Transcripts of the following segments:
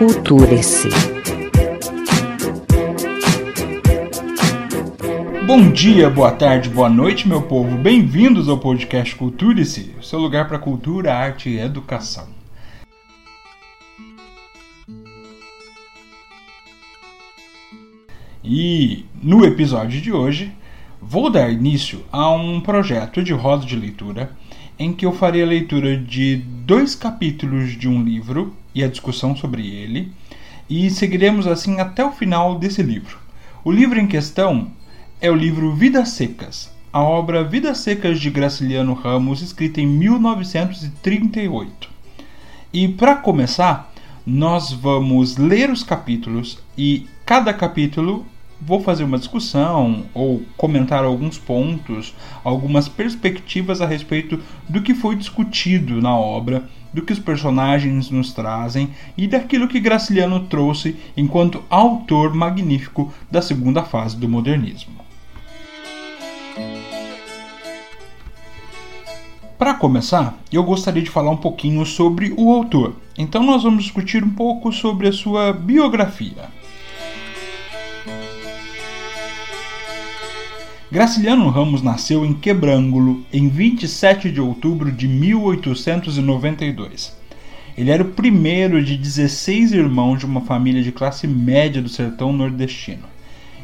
Culture-se. Bom dia, boa tarde, boa noite, meu povo. Bem-vindos ao podcast Culture-se, seu lugar para cultura, arte e educação. E no episódio de hoje, vou dar início a um projeto de roda de leitura em que eu farei a leitura de dois capítulos de um livro e a discussão sobre ele, e seguiremos assim até o final desse livro. O livro em questão é o livro Vidas Secas, a obra Vidas Secas de Graciliano Ramos, escrita em 1938. E para começar, nós vamos ler os capítulos e cada capítulo vou fazer uma discussão ou comentar alguns pontos, algumas perspectivas a respeito do que foi discutido na obra, do que os personagens nos trazem e daquilo que Graciliano trouxe enquanto autor magnífico da segunda fase do modernismo. Para começar, eu gostaria de falar um pouquinho sobre o autor. Então nós vamos discutir um pouco sobre a sua biografia. Graciliano Ramos nasceu em Quebrângulo em 27 de outubro de 1892. Ele era o primeiro de 16 irmãos de uma família de classe média do sertão nordestino.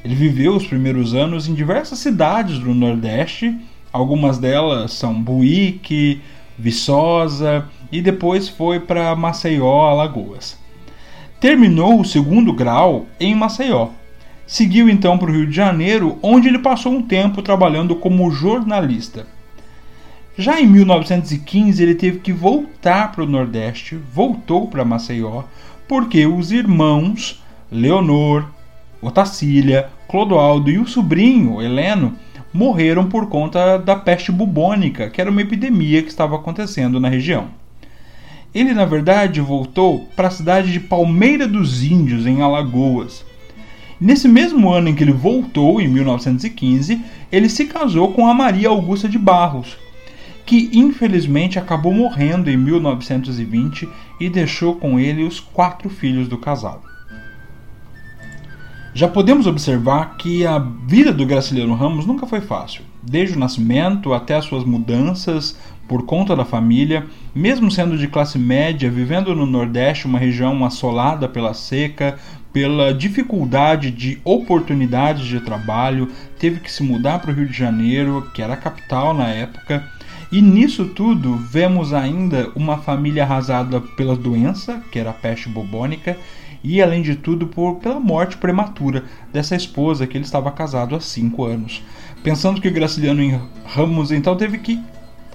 Ele viveu os primeiros anos em diversas cidades do Nordeste, algumas delas são Buíque, Viçosa e depois foi para Maceió, Alagoas. Terminou o segundo grau em Maceió, Seguiu então para o Rio de Janeiro, onde ele passou um tempo trabalhando como jornalista. Já em 1915 ele teve que voltar para o Nordeste, voltou para Maceió, porque os irmãos Leonor, Otacília, Clodoaldo e o sobrinho Heleno morreram por conta da peste bubônica, que era uma epidemia que estava acontecendo na região. Ele, na verdade, voltou para a cidade de Palmeira dos Índios, em Alagoas, Nesse mesmo ano em que ele voltou, em 1915, ele se casou com a Maria Augusta de Barros, que infelizmente acabou morrendo em 1920 e deixou com ele os quatro filhos do casal. Já podemos observar que a vida do Graciliano Ramos nunca foi fácil, desde o nascimento até as suas mudanças por conta da família, mesmo sendo de classe média, vivendo no Nordeste, uma região assolada pela seca, pela dificuldade de oportunidades de trabalho, teve que se mudar para o Rio de Janeiro, que era a capital na época. E nisso tudo vemos ainda uma família arrasada pela doença, que era a peste bubônica, e além de tudo por, pela morte prematura dessa esposa que ele estava casado há cinco anos. Pensando que Graciliano Ramos então teve que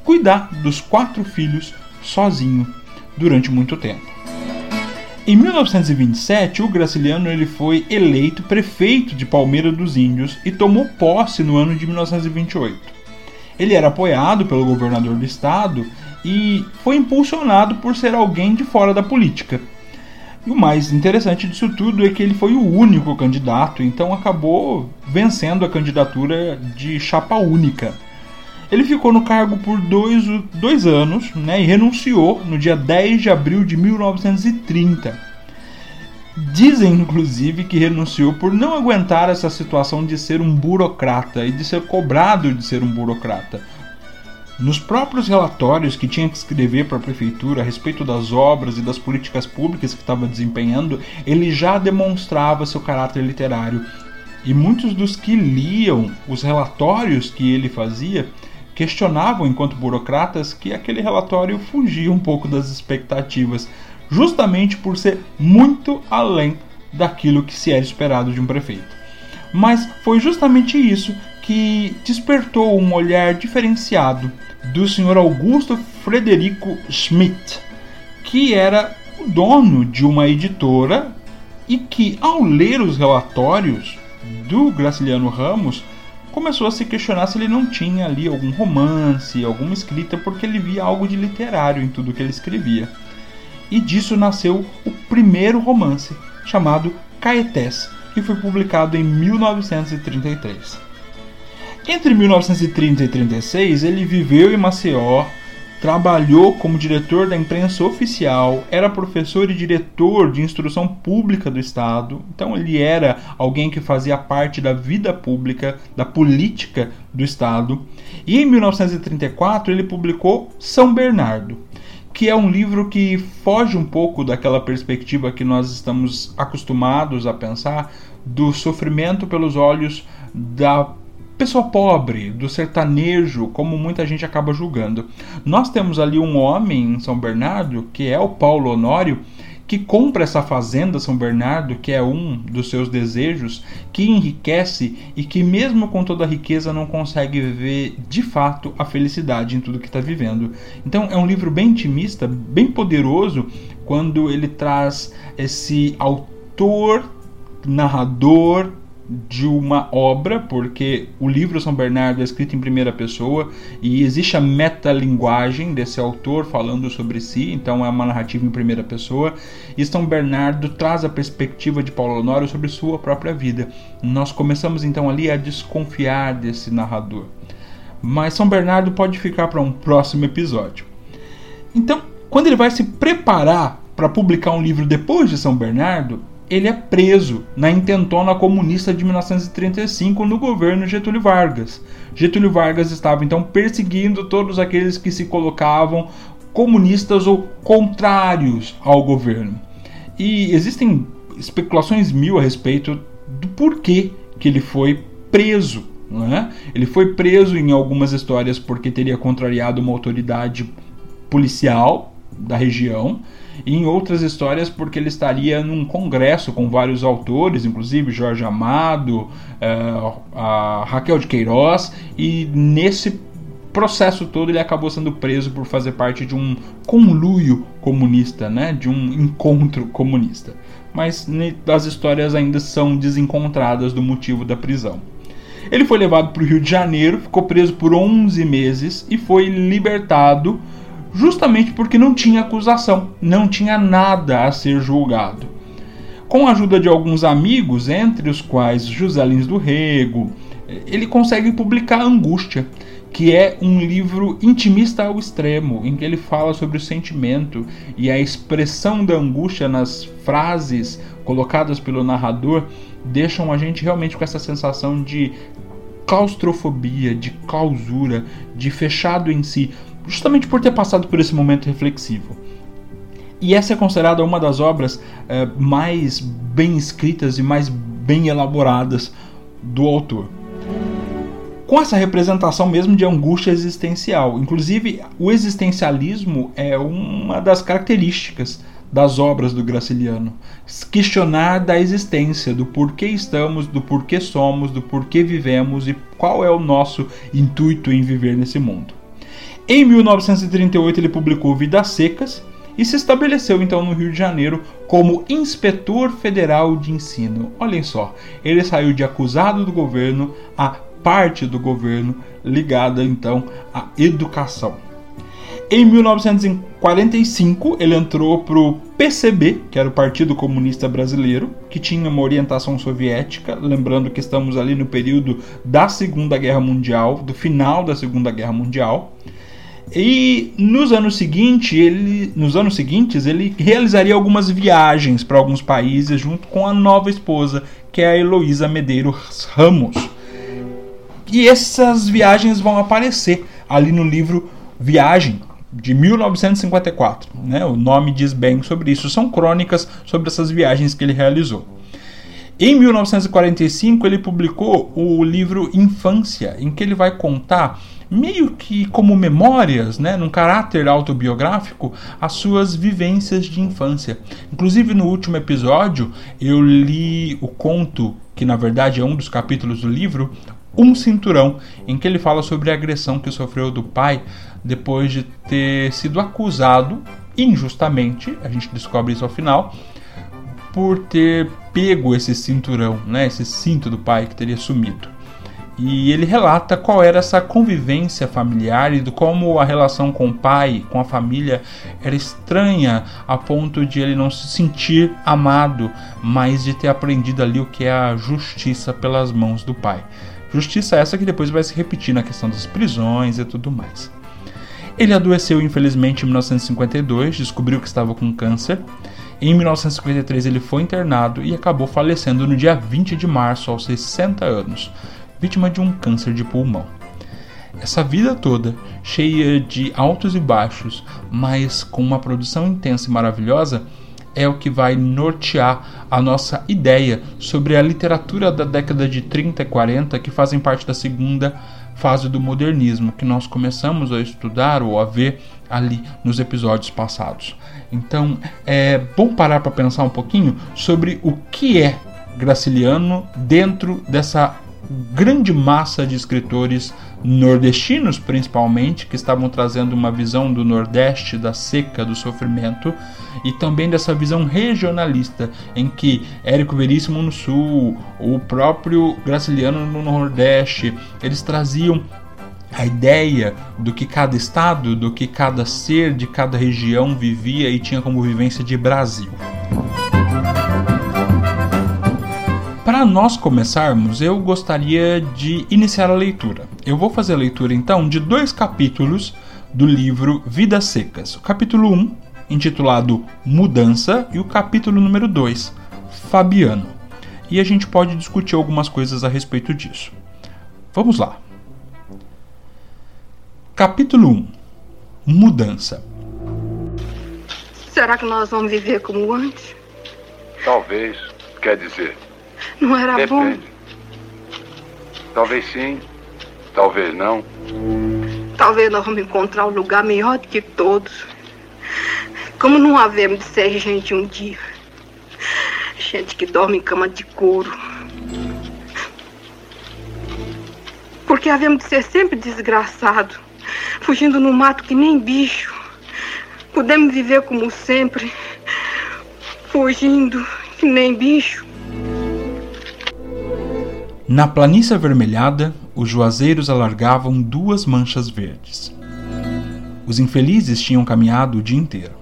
cuidar dos quatro filhos sozinho durante muito tempo. Em 1927, o Graciliano ele foi eleito prefeito de Palmeira dos Índios e tomou posse no ano de 1928. Ele era apoiado pelo governador do estado e foi impulsionado por ser alguém de fora da política. E o mais interessante disso tudo é que ele foi o único candidato, então acabou vencendo a candidatura de chapa única. Ele ficou no cargo por dois, dois anos né, e renunciou no dia 10 de abril de 1930. Dizem, inclusive, que renunciou por não aguentar essa situação de ser um burocrata e de ser cobrado de ser um burocrata. Nos próprios relatórios que tinha que escrever para a prefeitura a respeito das obras e das políticas públicas que estava desempenhando, ele já demonstrava seu caráter literário. E muitos dos que liam os relatórios que ele fazia questionavam, enquanto burocratas, que aquele relatório fugia um pouco das expectativas, justamente por ser muito além daquilo que se era esperado de um prefeito. Mas foi justamente isso que despertou um olhar diferenciado do senhor Augusto Frederico Schmidt, que era o dono de uma editora e que, ao ler os relatórios do Graciliano Ramos, começou a se questionar se ele não tinha ali algum romance, alguma escrita, porque ele via algo de literário em tudo que ele escrevia. E disso nasceu o primeiro romance, chamado Caetés, que foi publicado em 1933. Entre 1930 e 36, ele viveu em Maceió, trabalhou como diretor da imprensa oficial, era professor e diretor de instrução pública do Estado, então ele era alguém que fazia parte da vida pública, da política do Estado. E em 1934 ele publicou São Bernardo, que é um livro que foge um pouco daquela perspectiva que nós estamos acostumados a pensar do sofrimento pelos olhos da pessoa pobre, do sertanejo, como muita gente acaba julgando. Nós temos ali um homem em São Bernardo, que é o Paulo Honório, que compra essa fazenda São Bernardo, que é um dos seus desejos, que enriquece e que, mesmo com toda a riqueza, não consegue viver de fato a felicidade em tudo que está vivendo. Então, é um livro bem intimista, bem poderoso, quando ele traz esse autor, narrador, de uma obra, porque o livro São Bernardo é escrito em primeira pessoa e existe a metalinguagem desse autor falando sobre si, então é uma narrativa em primeira pessoa. E São Bernardo traz a perspectiva de Paulo Honório sobre sua própria vida. Nós começamos então ali a desconfiar desse narrador. Mas São Bernardo pode ficar para um próximo episódio. Então, quando ele vai se preparar para publicar um livro depois de São Bernardo, ele é preso na intentona comunista de 1935 no governo Getúlio Vargas. Getúlio Vargas estava então perseguindo todos aqueles que se colocavam comunistas ou contrários ao governo. E existem especulações mil a respeito do porquê que ele foi preso. É? Ele foi preso em algumas histórias porque teria contrariado uma autoridade policial da região e em outras histórias porque ele estaria num congresso com vários autores, inclusive Jorge Amado, uh, a Raquel de Queiroz, e nesse processo todo ele acabou sendo preso por fazer parte de um conluio comunista, né, de um encontro comunista. Mas as histórias ainda são desencontradas do motivo da prisão. Ele foi levado para o Rio de Janeiro, ficou preso por 11 meses e foi libertado justamente porque não tinha acusação, não tinha nada a ser julgado. Com a ajuda de alguns amigos, entre os quais José Lins do Rego, ele consegue publicar Angústia, que é um livro intimista ao extremo, em que ele fala sobre o sentimento e a expressão da angústia nas frases colocadas pelo narrador deixam a gente realmente com essa sensação de claustrofobia, de clausura, de fechado em si, justamente por ter passado por esse momento reflexivo. E essa é considerada uma das obras é, mais bem escritas e mais bem elaboradas do autor. Com essa representação mesmo de angústia existencial. Inclusive, o existencialismo é uma das características das obras do Graciliano. Questionar da existência, do porquê estamos, do porquê somos, do porquê vivemos e qual é o nosso intuito em viver nesse mundo. Em 1938 ele publicou Vidas Secas e se estabeleceu então no Rio de Janeiro como inspetor federal de ensino. Olhem só, ele saiu de acusado do governo a parte do governo ligada então à educação. Em 1945, ele entrou para o PCB, que era o Partido Comunista Brasileiro, que tinha uma orientação soviética, lembrando que estamos ali no período da Segunda Guerra Mundial, do final da Segunda Guerra Mundial. E nos anos, seguinte, ele, nos anos seguintes, ele realizaria algumas viagens para alguns países junto com a nova esposa, que é a Heloísa Medeiros Ramos. E essas viagens vão aparecer ali no livro Viagem, de 1954. Né? O nome diz bem sobre isso. São crônicas sobre essas viagens que ele realizou. Em 1945, ele publicou o livro Infância, em que ele vai contar meio que como memórias, né, num caráter autobiográfico, as suas vivências de infância. Inclusive no último episódio eu li o conto que na verdade é um dos capítulos do livro, Um Cinturão, em que ele fala sobre a agressão que sofreu do pai depois de ter sido acusado injustamente, a gente descobre isso ao final, por ter pego esse cinturão, né, esse cinto do pai que teria sumido. E ele relata qual era essa convivência familiar e do como a relação com o pai, com a família, era estranha a ponto de ele não se sentir amado, mas de ter aprendido ali o que é a justiça pelas mãos do pai. Justiça essa que depois vai se repetir na questão das prisões e tudo mais. Ele adoeceu infelizmente em 1952, descobriu que estava com câncer. Em 1953 ele foi internado e acabou falecendo no dia 20 de março, aos 60 anos, vítima de um câncer de pulmão. Essa vida toda, cheia de altos e baixos, mas com uma produção intensa e maravilhosa, é o que vai nortear a nossa ideia sobre a literatura da década de 30 e 40 que fazem parte da segunda fase do modernismo que nós começamos a estudar ou a ver ali nos episódios passados. Então é bom parar para pensar um pouquinho sobre o que é Graciliano dentro dessa grande massa de escritores nordestinos, principalmente, que estavam trazendo uma visão do Nordeste, da seca, do sofrimento, e também dessa visão regionalista, em que Érico Veríssimo no Sul, o próprio Graciliano no Nordeste, eles traziam a ideia do que cada estado, do que cada ser de cada região vivia e tinha como vivência de Brasil. Para nós começarmos, eu gostaria de iniciar a leitura. Eu vou fazer a leitura então de dois capítulos do livro Vidas Secas. O capítulo 1, intitulado Mudança, e o capítulo número 2, Fabiano. E a gente pode discutir algumas coisas a respeito disso. Vamos lá. Capítulo 1 Mudança. Será que nós vamos viver como antes? Talvez. Quer dizer, não era Depende. bom? Talvez sim, talvez não. Talvez nós vamos encontrar um lugar melhor do que todos. Como não havemos de ser gente um dia. Gente que dorme em cama de couro. Porque havemos de ser sempre desgraçado, fugindo no mato que nem bicho. Podemos viver como sempre, fugindo que nem bicho. Na planície avermelhada, os juazeiros alargavam duas manchas verdes. Os infelizes tinham caminhado o dia inteiro.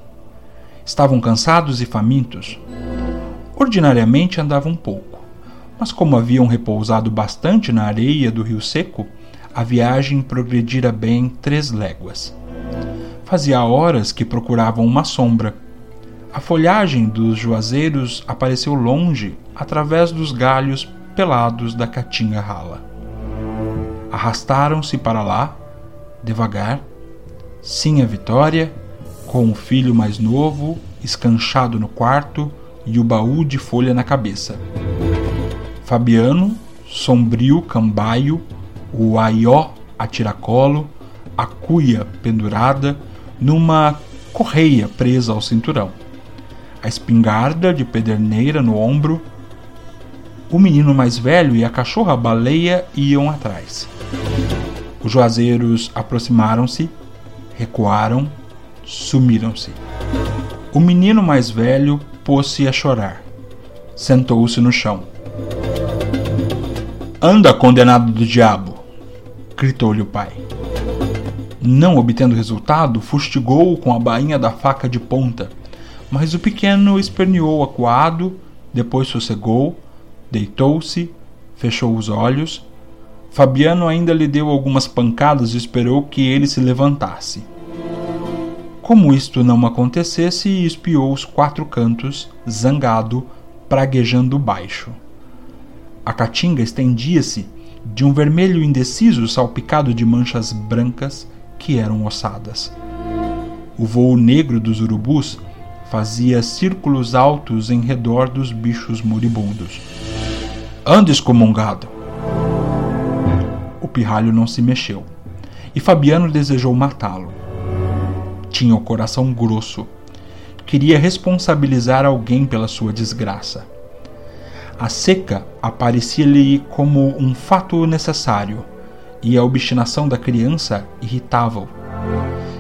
Estavam cansados e famintos. Ordinariamente andavam pouco, mas como haviam repousado bastante na areia do rio seco, a viagem progredira bem três léguas. Fazia horas que procuravam uma sombra. A folhagem dos juazeiros apareceu longe através dos galhos pelados da caatinga rala. Arrastaram-se para lá, devagar, sim a Vitória, com o filho mais novo, escanchado no quarto e o baú de folha na cabeça. Fabiano, sombrio cambaio, o aió a tiracolo, a cuia pendurada numa correia presa ao cinturão, a espingarda de pederneira no ombro o menino mais velho e a cachorra baleia iam atrás. Os juazeiros aproximaram-se, recuaram, sumiram-se. O menino mais velho pôs-se a chorar. Sentou-se no chão. Anda, condenado do diabo! gritou-lhe o pai. Não obtendo resultado, fustigou-o com a bainha da faca de ponta, mas o pequeno esperneou acuado, depois sossegou, Deitou-se, fechou os olhos. Fabiano ainda lhe deu algumas pancadas e esperou que ele se levantasse. Como isto não acontecesse, espiou os quatro cantos, zangado, praguejando baixo. A caatinga estendia-se de um vermelho indeciso salpicado de manchas brancas que eram ossadas. O vôo negro dos urubus fazia círculos altos em redor dos bichos moribundos. Anda excomungado! O pirralho não se mexeu, e Fabiano desejou matá-lo. Tinha o coração grosso. Queria responsabilizar alguém pela sua desgraça. A seca aparecia-lhe como um fato necessário, e a obstinação da criança irritava-o.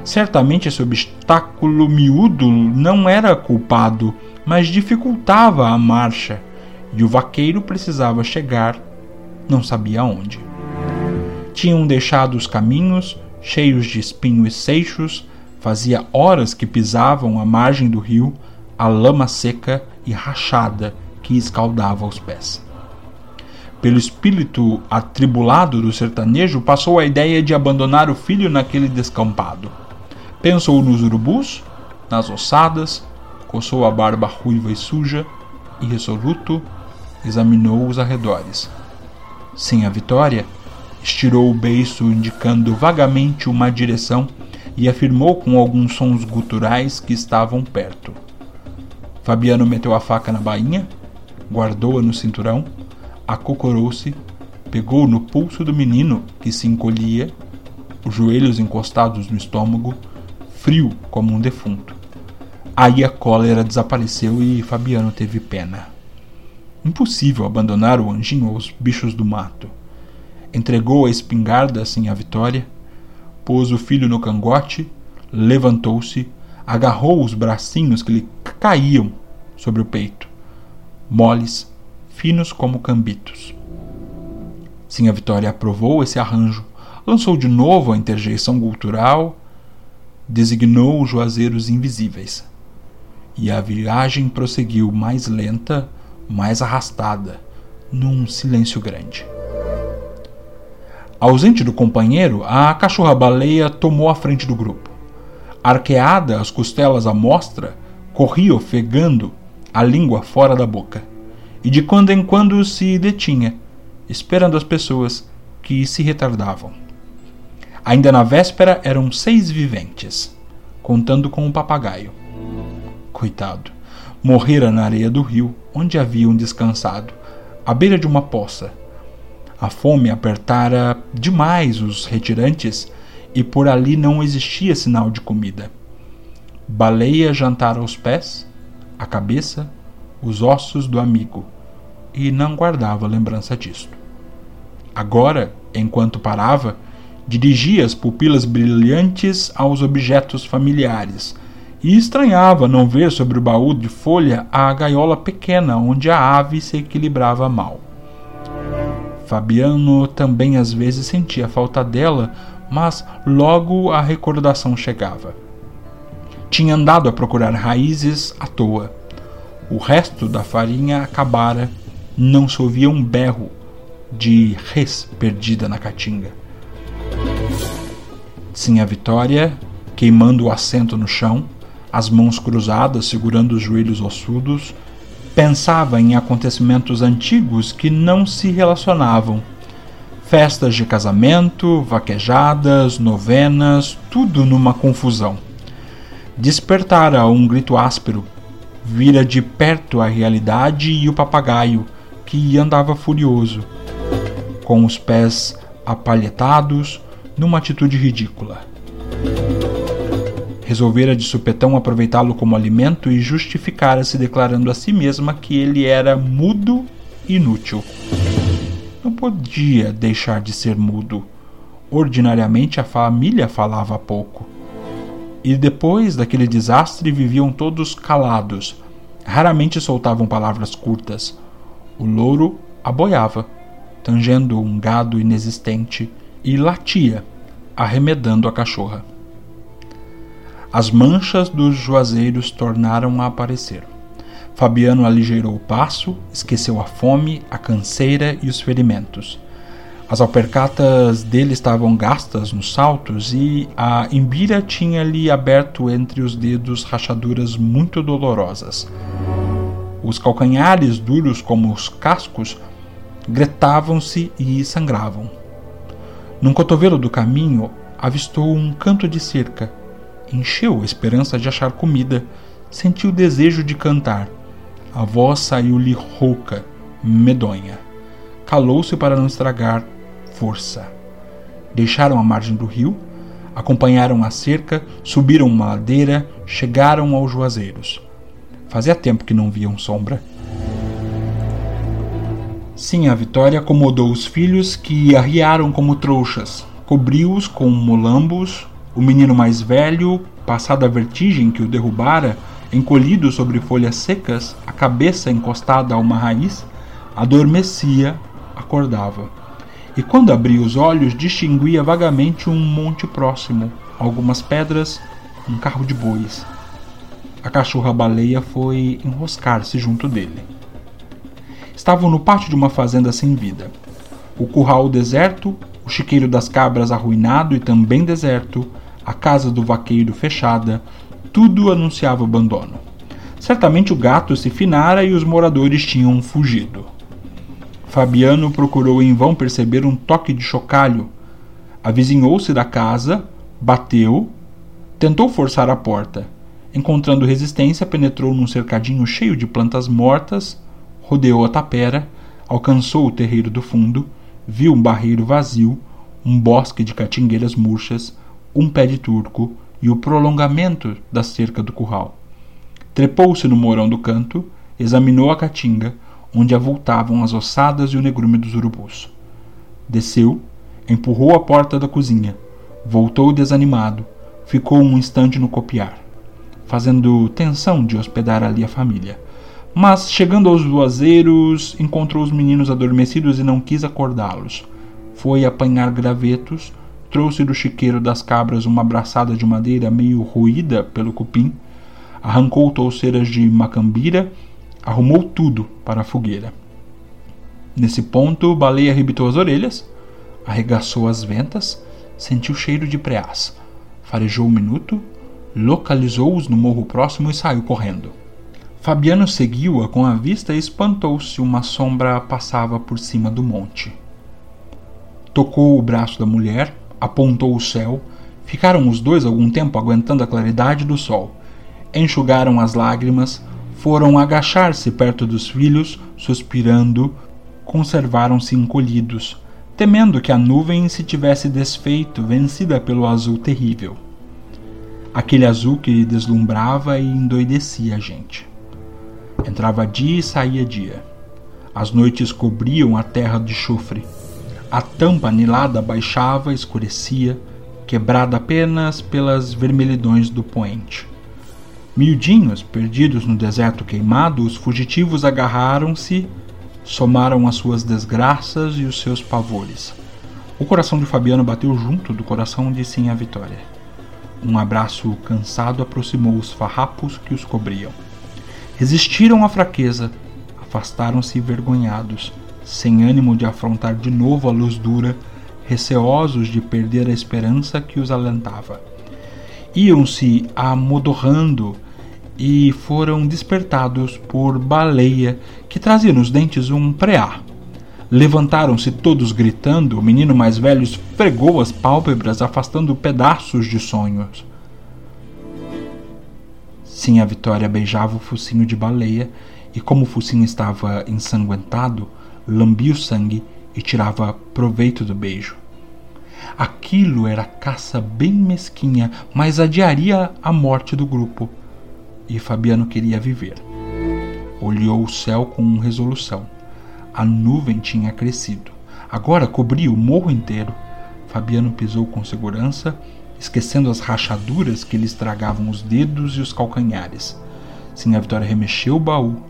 Certamente esse obstáculo miúdo não era culpado, mas dificultava a marcha e o vaqueiro precisava chegar, não sabia onde. Tinham deixado os caminhos cheios de espinhos e seixos, fazia horas que pisavam a margem do rio, a lama seca e rachada que escaldava os pés. pelo espírito atribulado do sertanejo, passou a ideia de abandonar o filho naquele descampado. Pensou nos urubus, nas ossadas, coçou a barba ruiva e suja e, resoluto, examinou os arredores. Sem a vitória, estirou o beiço indicando vagamente uma direção e afirmou com alguns sons guturais que estavam perto. Fabiano meteu a faca na bainha, guardou-a no cinturão, acocorou-se, pegou no pulso do menino que se encolhia, os joelhos encostados no estômago, frio como um defunto. Aí a cólera desapareceu e Fabiano teve pena. Impossível abandonar o anjinho aos bichos do mato. Entregou a espingarda assim à vitória, pôs o filho no cangote, levantou-se, agarrou os bracinhos que lhe caíam sobre o peito, moles, finos como cambitos. Sim, a Vitória aprovou esse arranjo, lançou de novo a interjeição cultural, designou os juazeiros invisíveis. E a viagem prosseguiu mais lenta, mais arrastada, num silêncio grande. Ausente do companheiro, a cachorra-baleia tomou a frente do grupo. Arqueada, as costelas à mostra, corria ofegando, a língua fora da boca, e de quando em quando se detinha, esperando as pessoas que se retardavam. Ainda na véspera eram seis viventes, contando com um papagaio. Coitado, morrera na areia do rio, onde haviam descansado, à beira de uma poça, a fome apertara demais os retirantes e por ali não existia sinal de comida. Baleia jantara os pés, a cabeça, os ossos do amigo e não guardava lembrança disto. Agora, enquanto parava, dirigia as pupilas brilhantes aos objetos familiares e estranhava não ver sobre o baú de folha a gaiola pequena onde a ave se equilibrava mal. Fabiano também às vezes sentia falta dela, mas logo a recordação chegava. Tinha andado a procurar raízes à toa. O resto da farinha acabara, não se ouvia um berro de res perdida na caatinga. Sim, a Vitória, queimando o assento no chão, as mãos cruzadas segurando os joelhos ossudos, pensava em acontecimentos antigos que não se relacionavam. Festas de casamento, vaquejadas, novenas, tudo numa confusão. Despertara um grito áspero. Vira de perto a realidade e o papagaio, que andava furioso, com os pés apalhetados, numa atitude ridícula resolvera de supetão aproveitá-lo como alimento e justificara-se declarando a si mesma que ele era mudo e inútil. Não podia deixar de ser mudo. Ordinariamente a família falava pouco. E depois daquele desastre viviam todos calados. Raramente soltavam palavras curtas. O louro aboiava, tangendo um gado inexistente, e latia, arremedando a cachorra. As manchas dos juazeiros tornaram a aparecer. Fabiano aligeirou o passo, esqueceu a fome, a canseira e os ferimentos. As alpercatas dele estavam gastas nos saltos e a embira tinha-lhe aberto entre os dedos rachaduras muito dolorosas. Os calcanhares, duros como os cascos, gretavam-se e sangravam. Num cotovelo do caminho, avistou um canto de cerca encheu a esperança de achar comida, sentiu o desejo de cantar. A voz saiu-lhe rouca, medonha. Calou-se para não estragar força. Deixaram a margem do rio, acompanharam a cerca, subiram uma ladeira, chegaram aos juazeiros. Fazia tempo que não viam sombra. Sim, a Vitória acomodou os filhos que arriaram como trouxas, cobriu-os com molambos, o menino mais velho, passada a vertigem que o derrubara, encolhido sobre folhas secas, a cabeça encostada a uma raiz, adormecia, acordava. E quando abria os olhos, distinguia vagamente um monte próximo, algumas pedras, um carro de bois. A cachorra-baleia foi enroscar-se junto dele. estavam no pátio de uma fazenda sem vida. O curral deserto, o chiqueiro das cabras arruinado e também deserto, a casa do vaqueiro fechada, tudo anunciava abandono. Certamente o gato se finara e os moradores tinham fugido. Fabiano procurou em vão perceber um toque de chocalho. Avizinhou-se da casa, bateu, tentou forçar a porta. Encontrando resistência, penetrou num cercadinho cheio de plantas mortas, rodeou a tapera, alcançou o terreiro do fundo, viu um barreiro vazio, um bosque de catingueiras murchas, um pé de turco e o prolongamento da cerca do curral. Trepou-se no morão do canto, examinou a caatinga, onde avultavam as ossadas e o negrume dos urubus. Desceu, empurrou a porta da cozinha, voltou desanimado, ficou um instante no copiar, fazendo tensão de hospedar ali a família. Mas, chegando aos voazeiros, encontrou os meninos adormecidos e não quis acordá-los. Foi apanhar gravetos, trouxe do chiqueiro das cabras uma braçada de madeira meio ruída pelo cupim, arrancou touceiras de macambira, arrumou tudo para a fogueira. Nesse ponto, Baleia arrebitou as orelhas, arregaçou as ventas, sentiu cheiro de preás, farejou um minuto, localizou-os no morro próximo e saiu correndo. Fabiano seguiu-a com a vista e espantou-se uma sombra passava por cima do monte. Tocou o braço da mulher, apontou o céu, ficaram os dois algum tempo aguentando a claridade do sol enxugaram as lágrimas, foram agachar-se perto dos filhos, suspirando, conservaram-se encolhidos, temendo que a nuvem se tivesse desfeito, vencida pelo azul terrível. Aquele azul que deslumbrava e endoidecia a gente. Entrava dia e saía dia. As noites cobriam a terra de chofre. A tampa anilada baixava, escurecia, quebrada apenas pelas vermelhidões do poente. Miudinhos, perdidos no deserto queimado, os fugitivos agarraram-se, somaram as suas desgraças e os seus pavores. O coração de Fabiano bateu junto do coração de Sim a Vitória. Um abraço cansado aproximou os farrapos que os cobriam. Resistiram à fraqueza, afastaram-se vergonhados, sem ânimo de afrontar de novo a luz dura, receosos de perder a esperança que os alentava. Iam-se amodorrando e foram despertados por Baleia, que trazia nos dentes um preá. Levantaram-se todos gritando, o menino mais velho esfregou as pálpebras, afastando pedaços de sonhos. Sim, a Vitória beijava o focinho de baleia, e como o focinho estava ensanguentado, lambia o sangue e tirava proveito do beijo. Aquilo era caça bem mesquinha, mas adiaria a morte do grupo e Fabiano queria viver. Olhou o céu com resolução. A nuvem tinha crescido. Agora cobria o morro inteiro. Fabiano pisou com segurança, esquecendo as rachaduras que lhe estragavam os dedos e os calcanhares. Sinha Vitória remexeu o baú.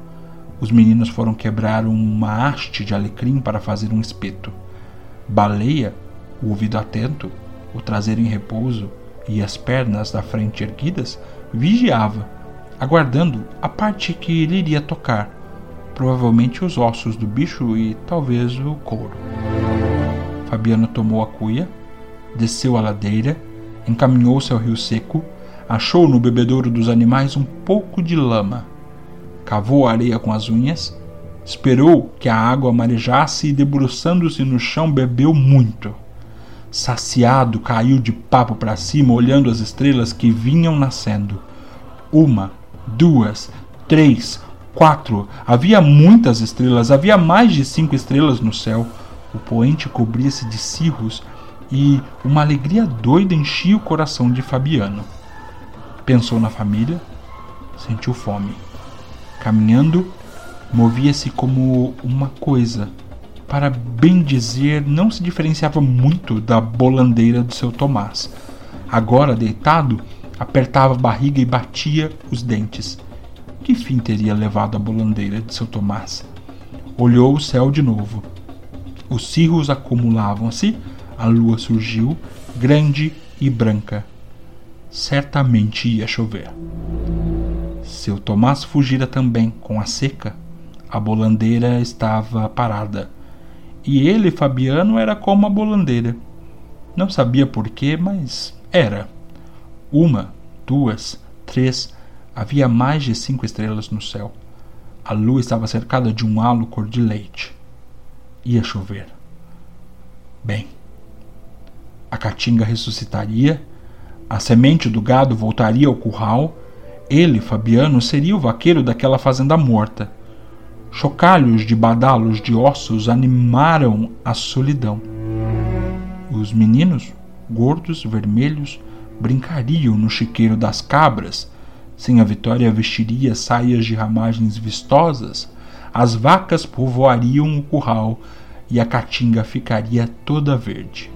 Os meninos foram quebrar uma haste de alecrim para fazer um espeto. Baleia, o ouvido atento, o traseiro em repouso e as pernas da frente erguidas, vigiava aguardando a parte que lhe iria tocar, provavelmente os ossos do bicho e talvez o couro. Fabiano tomou a cuia, desceu a ladeira, encaminhou-se ao rio seco, achou no bebedouro dos animais um pouco de lama, cavou a areia com as unhas, esperou que a água marejasse e, debruçando-se no chão, bebeu muito. Saciado, caiu de papo para cima, olhando as estrelas que vinham nascendo. Uma, duas, três, quatro. Havia muitas estrelas, havia mais de cinco estrelas no céu. O poente cobria-se de cirros e uma alegria doida enchia o coração de Fabiano. Pensou na família, sentiu fome. Caminhando, movia-se como uma coisa. Para bem dizer, não se diferenciava muito da bolandeira do seu Tomás. Agora, deitado, apertava a barriga e batia os dentes. Que fim teria levado a bolandeira de seu Tomás? Olhou o céu de novo. Os cirros acumulavam-se, a lua surgiu, grande e branca. Certamente ia chover. Seu Tomás fugira também com a seca, A bolandeira estava parada. E ele, Fabiano, era como a bolandeira. Não sabia porquê, mas era. Uma, duas, três, havia mais de cinco estrelas no céu. A lua estava cercada de um halo cor de leite. Ia chover. Bem, a caatinga ressuscitaria, a semente do gado voltaria ao curral, ele, Fabiano, seria o vaqueiro daquela fazenda morta. Chocalhos de badalos de ossos animaram a solidão. Os meninos, gordos, vermelhos, brincariam no chiqueiro das cabras. Sem a Vitória vestiria saias de ramagens vistosas. As vacas povoariam o curral e a caatinga ficaria toda verde.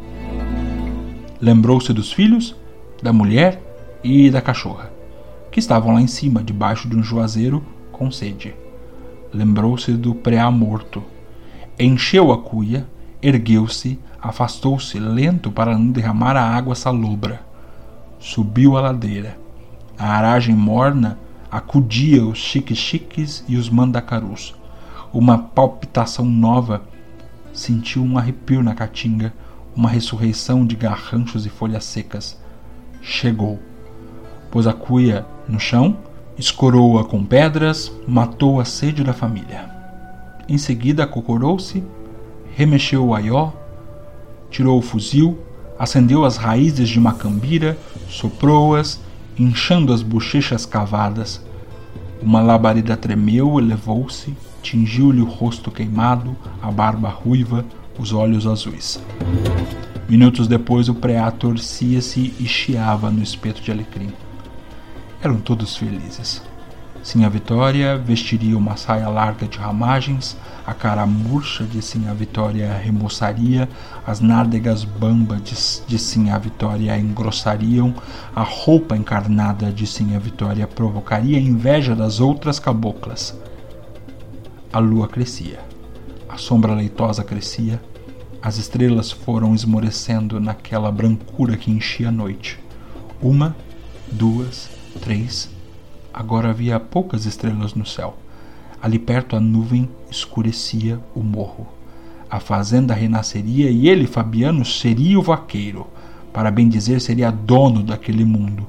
Lembrou-se dos filhos, da mulher e da cachorra, que estavam lá em cima, debaixo de um juazeiro, com sede. Lembrou-se do preá morto. Encheu a cuia, ergueu-se, afastou-se lento para não derramar a água salobra. Subiu a ladeira. A aragem morna acudia os chiques-chiques e os mandacarus. Uma palpitação nova sentiu um arrepio na caatinga, uma ressurreição de garranchos e folhas secas. Chegou. Pôs a cuia no chão, escorou-a com pedras, matou a sede da família. Em seguida, acocorou-se, remexeu o aió, tirou o fuzil, acendeu as raízes de macambira, soprou-as, inchando as bochechas cavadas. Uma labareda tremeu, elevou-se, tingiu-lhe o rosto queimado, a barba ruiva, os olhos azuis. Minutos depois, o preá torcia-se e chiava no espeto de alecrim. Eram todos felizes. Sinha Vitória vestiria uma saia larga de ramagens, a cara murcha de Sinha Vitória remoçaria, as nádegas bamba de, de Sinha Vitória engrossariam, a roupa encarnada de Sinha Vitória provocaria a inveja das outras caboclas. A lua crescia, a sombra leitosa crescia, as estrelas foram esmorecendo naquela brancura que enchia a noite. Uma, duas, três. Agora havia poucas estrelas no céu. Ali perto a nuvem escurecia o morro. A fazenda renasceria e ele, Fabiano, seria o vaqueiro. Para bem dizer, seria dono daquele mundo.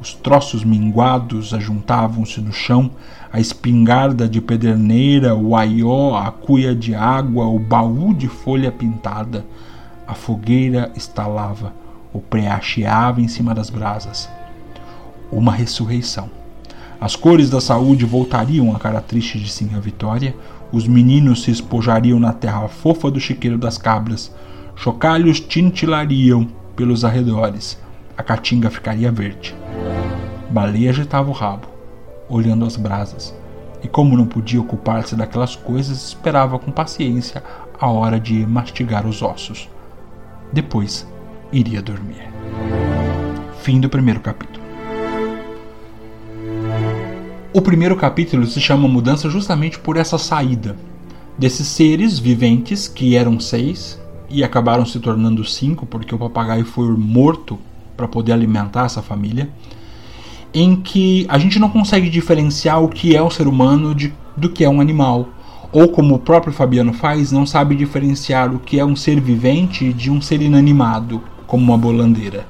Os troços minguados ajuntavam-se no chão, a espingarda de pederneira, o aió, a cuia de água, o baú de folha pintada. A fogueira estalava, o preá chiava em cima das brasas. Uma ressurreição. As cores da saúde voltariam à cara triste de Sinha Vitória, os meninos se espojariam na terra fofa do chiqueiro das cabras, chocalhos tintilariam pelos arredores, a caatinga ficaria verde. Baleia agitava o rabo, olhando as brasas, e como não podia ocupar-se daquelas coisas, esperava com paciência a hora de mastigar os ossos. Depois iria dormir. Fim do primeiro capítulo. O primeiro capítulo se chama Mudança justamente por essa saída desses seres viventes, que eram seis e acabaram se tornando cinco, porque o papagaio foi morto para poder alimentar essa família em que a gente não consegue diferenciar o que é o ser humano de, do que é um animal. Ou como o próprio Fabiano faz, não sabe diferenciar o que é um ser vivente de um ser inanimado, como uma bolandeira.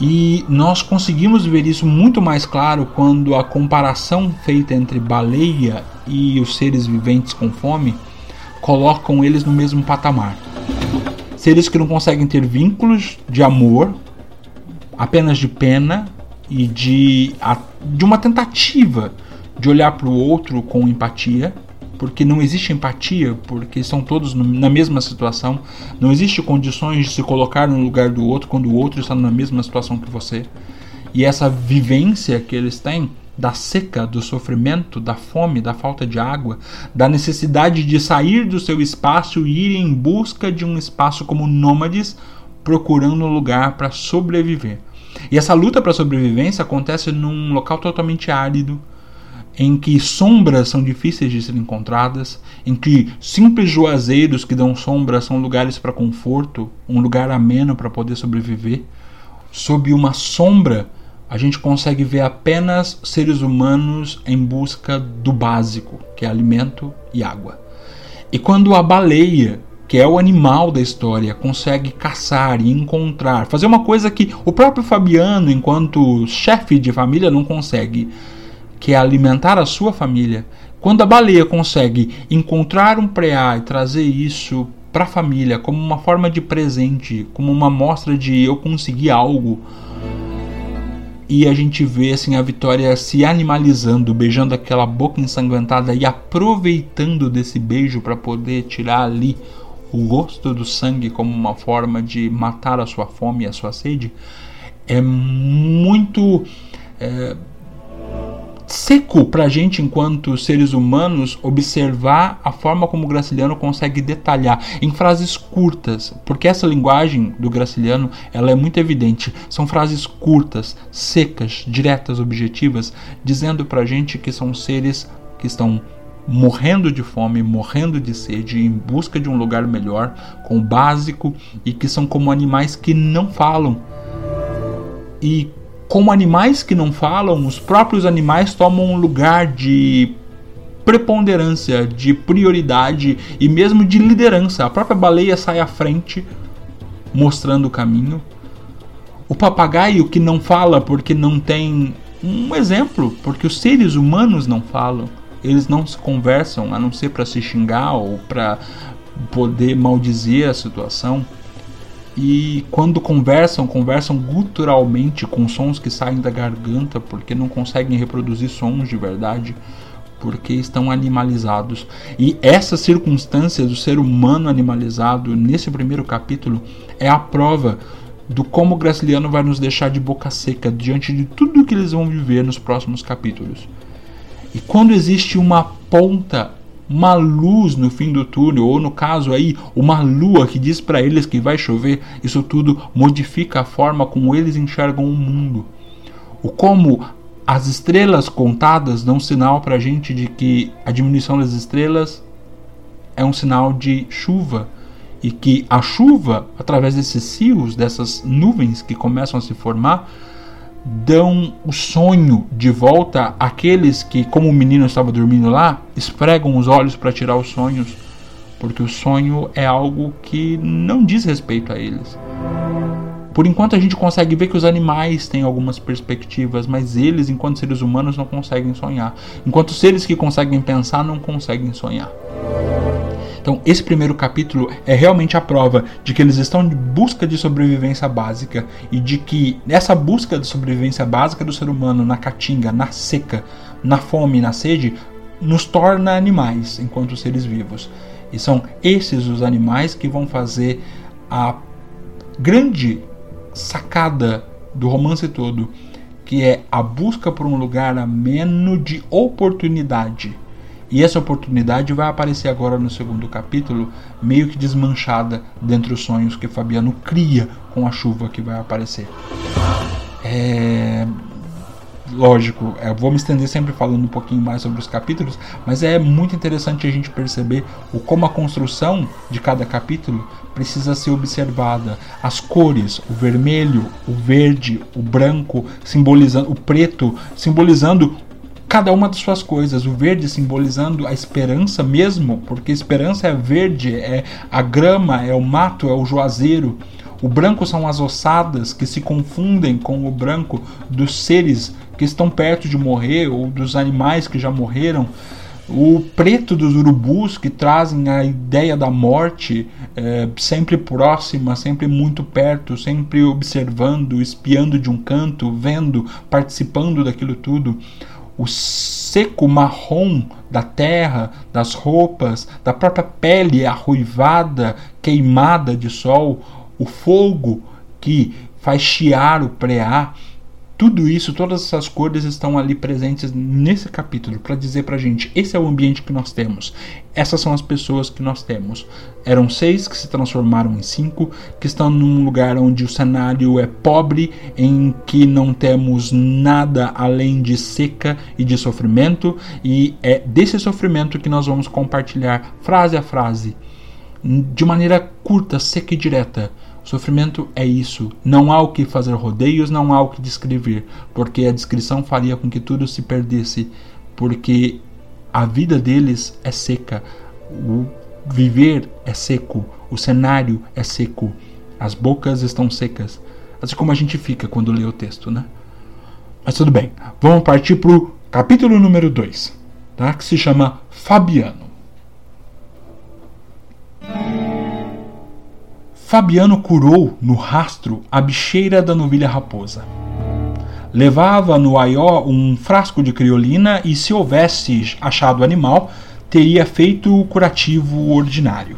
E nós conseguimos ver isso muito mais claro quando a comparação feita entre baleia e os seres viventes com fome colocam eles no mesmo patamar. Seres que não conseguem ter vínculos de amor, apenas de pena e de, de uma tentativa de olhar para o outro com empatia, porque não existe empatia, porque são todos na mesma situação, não existe condições de se colocar no lugar do outro quando o outro está na mesma situação que você. E essa vivência que eles têm da seca, do sofrimento, da fome, da falta de água, da necessidade de sair do seu espaço e ir em busca de um espaço como nômades, procurando um lugar para sobreviver. E essa luta para sobrevivência acontece num local totalmente árido, em que sombras são difíceis de ser encontradas, em que simples juazeiros que dão sombra são lugares para conforto, um lugar ameno para poder sobreviver. Sob uma sombra a gente consegue ver apenas seres humanos em busca do básico, que é alimento e água. E quando a baleia, que é o animal da história, consegue caçar e encontrar, fazer uma coisa que o próprio Fabiano, enquanto chefe de família, não consegue, que é alimentar a sua família. Quando a baleia consegue encontrar um preá e trazer isso para a família como uma forma de presente, como uma mostra de eu consegui algo, e a gente vê assim a Vitória se animalizando, beijando aquela boca ensanguentada e aproveitando desse beijo para poder tirar ali o gosto do sangue como uma forma de matar a sua fome e a sua sede, é muito é, seco para a gente, enquanto seres humanos, observar a forma como o Graciliano consegue detalhar em frases curtas, porque essa linguagem do Graciliano ela é muito evidente. São frases curtas, secas, diretas, objetivas, dizendo para a gente que são seres que estão morrendo de fome, morrendo de sede, em busca de um lugar melhor, com o básico e que são como animais que não falam. E como animais que não falam, os próprios animais tomam um lugar de preponderância, de prioridade e mesmo de liderança. A própria baleia sai à frente, mostrando o caminho. O papagaio que não fala porque não tem um exemplo, porque os seres humanos não falam, eles não se conversam a não ser para se xingar ou para poder maldizer a situação e quando conversam, conversam guturalmente com sons que saem da garganta porque não conseguem reproduzir sons de verdade, porque estão animalizados. E essa circunstância do ser humano animalizado nesse primeiro capítulo é a prova do como o Graciliano vai nos deixar de boca seca diante de tudo que eles vão viver nos próximos capítulos. E quando existe uma ponta uma luz no fim do túnel, ou no caso aí, uma lua que diz para eles que vai chover, isso tudo modifica a forma como eles enxergam o mundo. O como as estrelas contadas dão sinal para a gente de que a diminuição das estrelas é um sinal de chuva e que a chuva, através desses cios, dessas nuvens que começam a se formar, dão o sonho de volta àqueles que, como o menino estava dormindo lá, esfregam os olhos para tirar os sonhos, porque o sonho é algo que não diz respeito a eles. Por enquanto a gente consegue ver que os animais têm algumas perspectivas, mas eles, enquanto seres humanos, não conseguem sonhar. Enquanto seres que conseguem pensar não conseguem sonhar. Então, esse primeiro capítulo é realmente a prova de que eles estão em busca de sobrevivência básica e de que essa busca de sobrevivência básica do ser humano na caatinga, na seca, na fome, na sede, nos torna animais enquanto seres vivos. E são esses os animais que vão fazer a grande sacada do romance todo, que é a busca por um lugar ameno de oportunidade e essa oportunidade vai aparecer agora no segundo capítulo, meio que desmanchada dentre os sonhos que Fabiano cria com a chuva que vai aparecer. É. Lógico, eu vou me estender sempre falando um pouquinho mais sobre os capítulos, mas é muito interessante a gente perceber o como a construção de cada capítulo precisa ser observada. As cores, o vermelho, o verde, o branco, simbolizando o preto, simbolizando cada uma das suas coisas. O verde simbolizando a esperança mesmo, porque esperança é verde, é a grama, é o mato, é o juazeiro. O branco são as ossadas que se confundem com o branco dos seres que estão perto de morrer ou dos animais que já morreram. O preto dos urubus que trazem a ideia da morte é, sempre próxima, sempre muito perto, sempre observando, espiando de um canto, vendo, participando daquilo tudo o seco marrom da terra, das roupas, da própria pele arruivada, queimada de sol, o fogo que faz chiar o preá, tudo isso, todas essas cores estão ali presentes nesse capítulo para dizer para gente: esse é o ambiente que nós temos, essas são as pessoas que nós temos. Eram seis que se transformaram em cinco, que estão num lugar onde o cenário é pobre, em que não temos nada além de seca e de sofrimento, e é desse sofrimento que nós vamos compartilhar frase a frase, de maneira curta, seca e direta Sofrimento é isso. Não há o que fazer rodeios, não há o que descrever, porque a descrição faria com que tudo se perdesse, porque a vida deles é seca, o viver é seco, o cenário é seco, as bocas estão secas. Assim como a gente fica quando lê o texto, né? Mas tudo bem, vamos partir para o capítulo número 2, tá? que se chama Fabiano. Fabiano curou no rastro a bicheira da novilha raposa. Levava no aió um frasco de criolina e, se houvesse achado o animal, teria feito o curativo ordinário.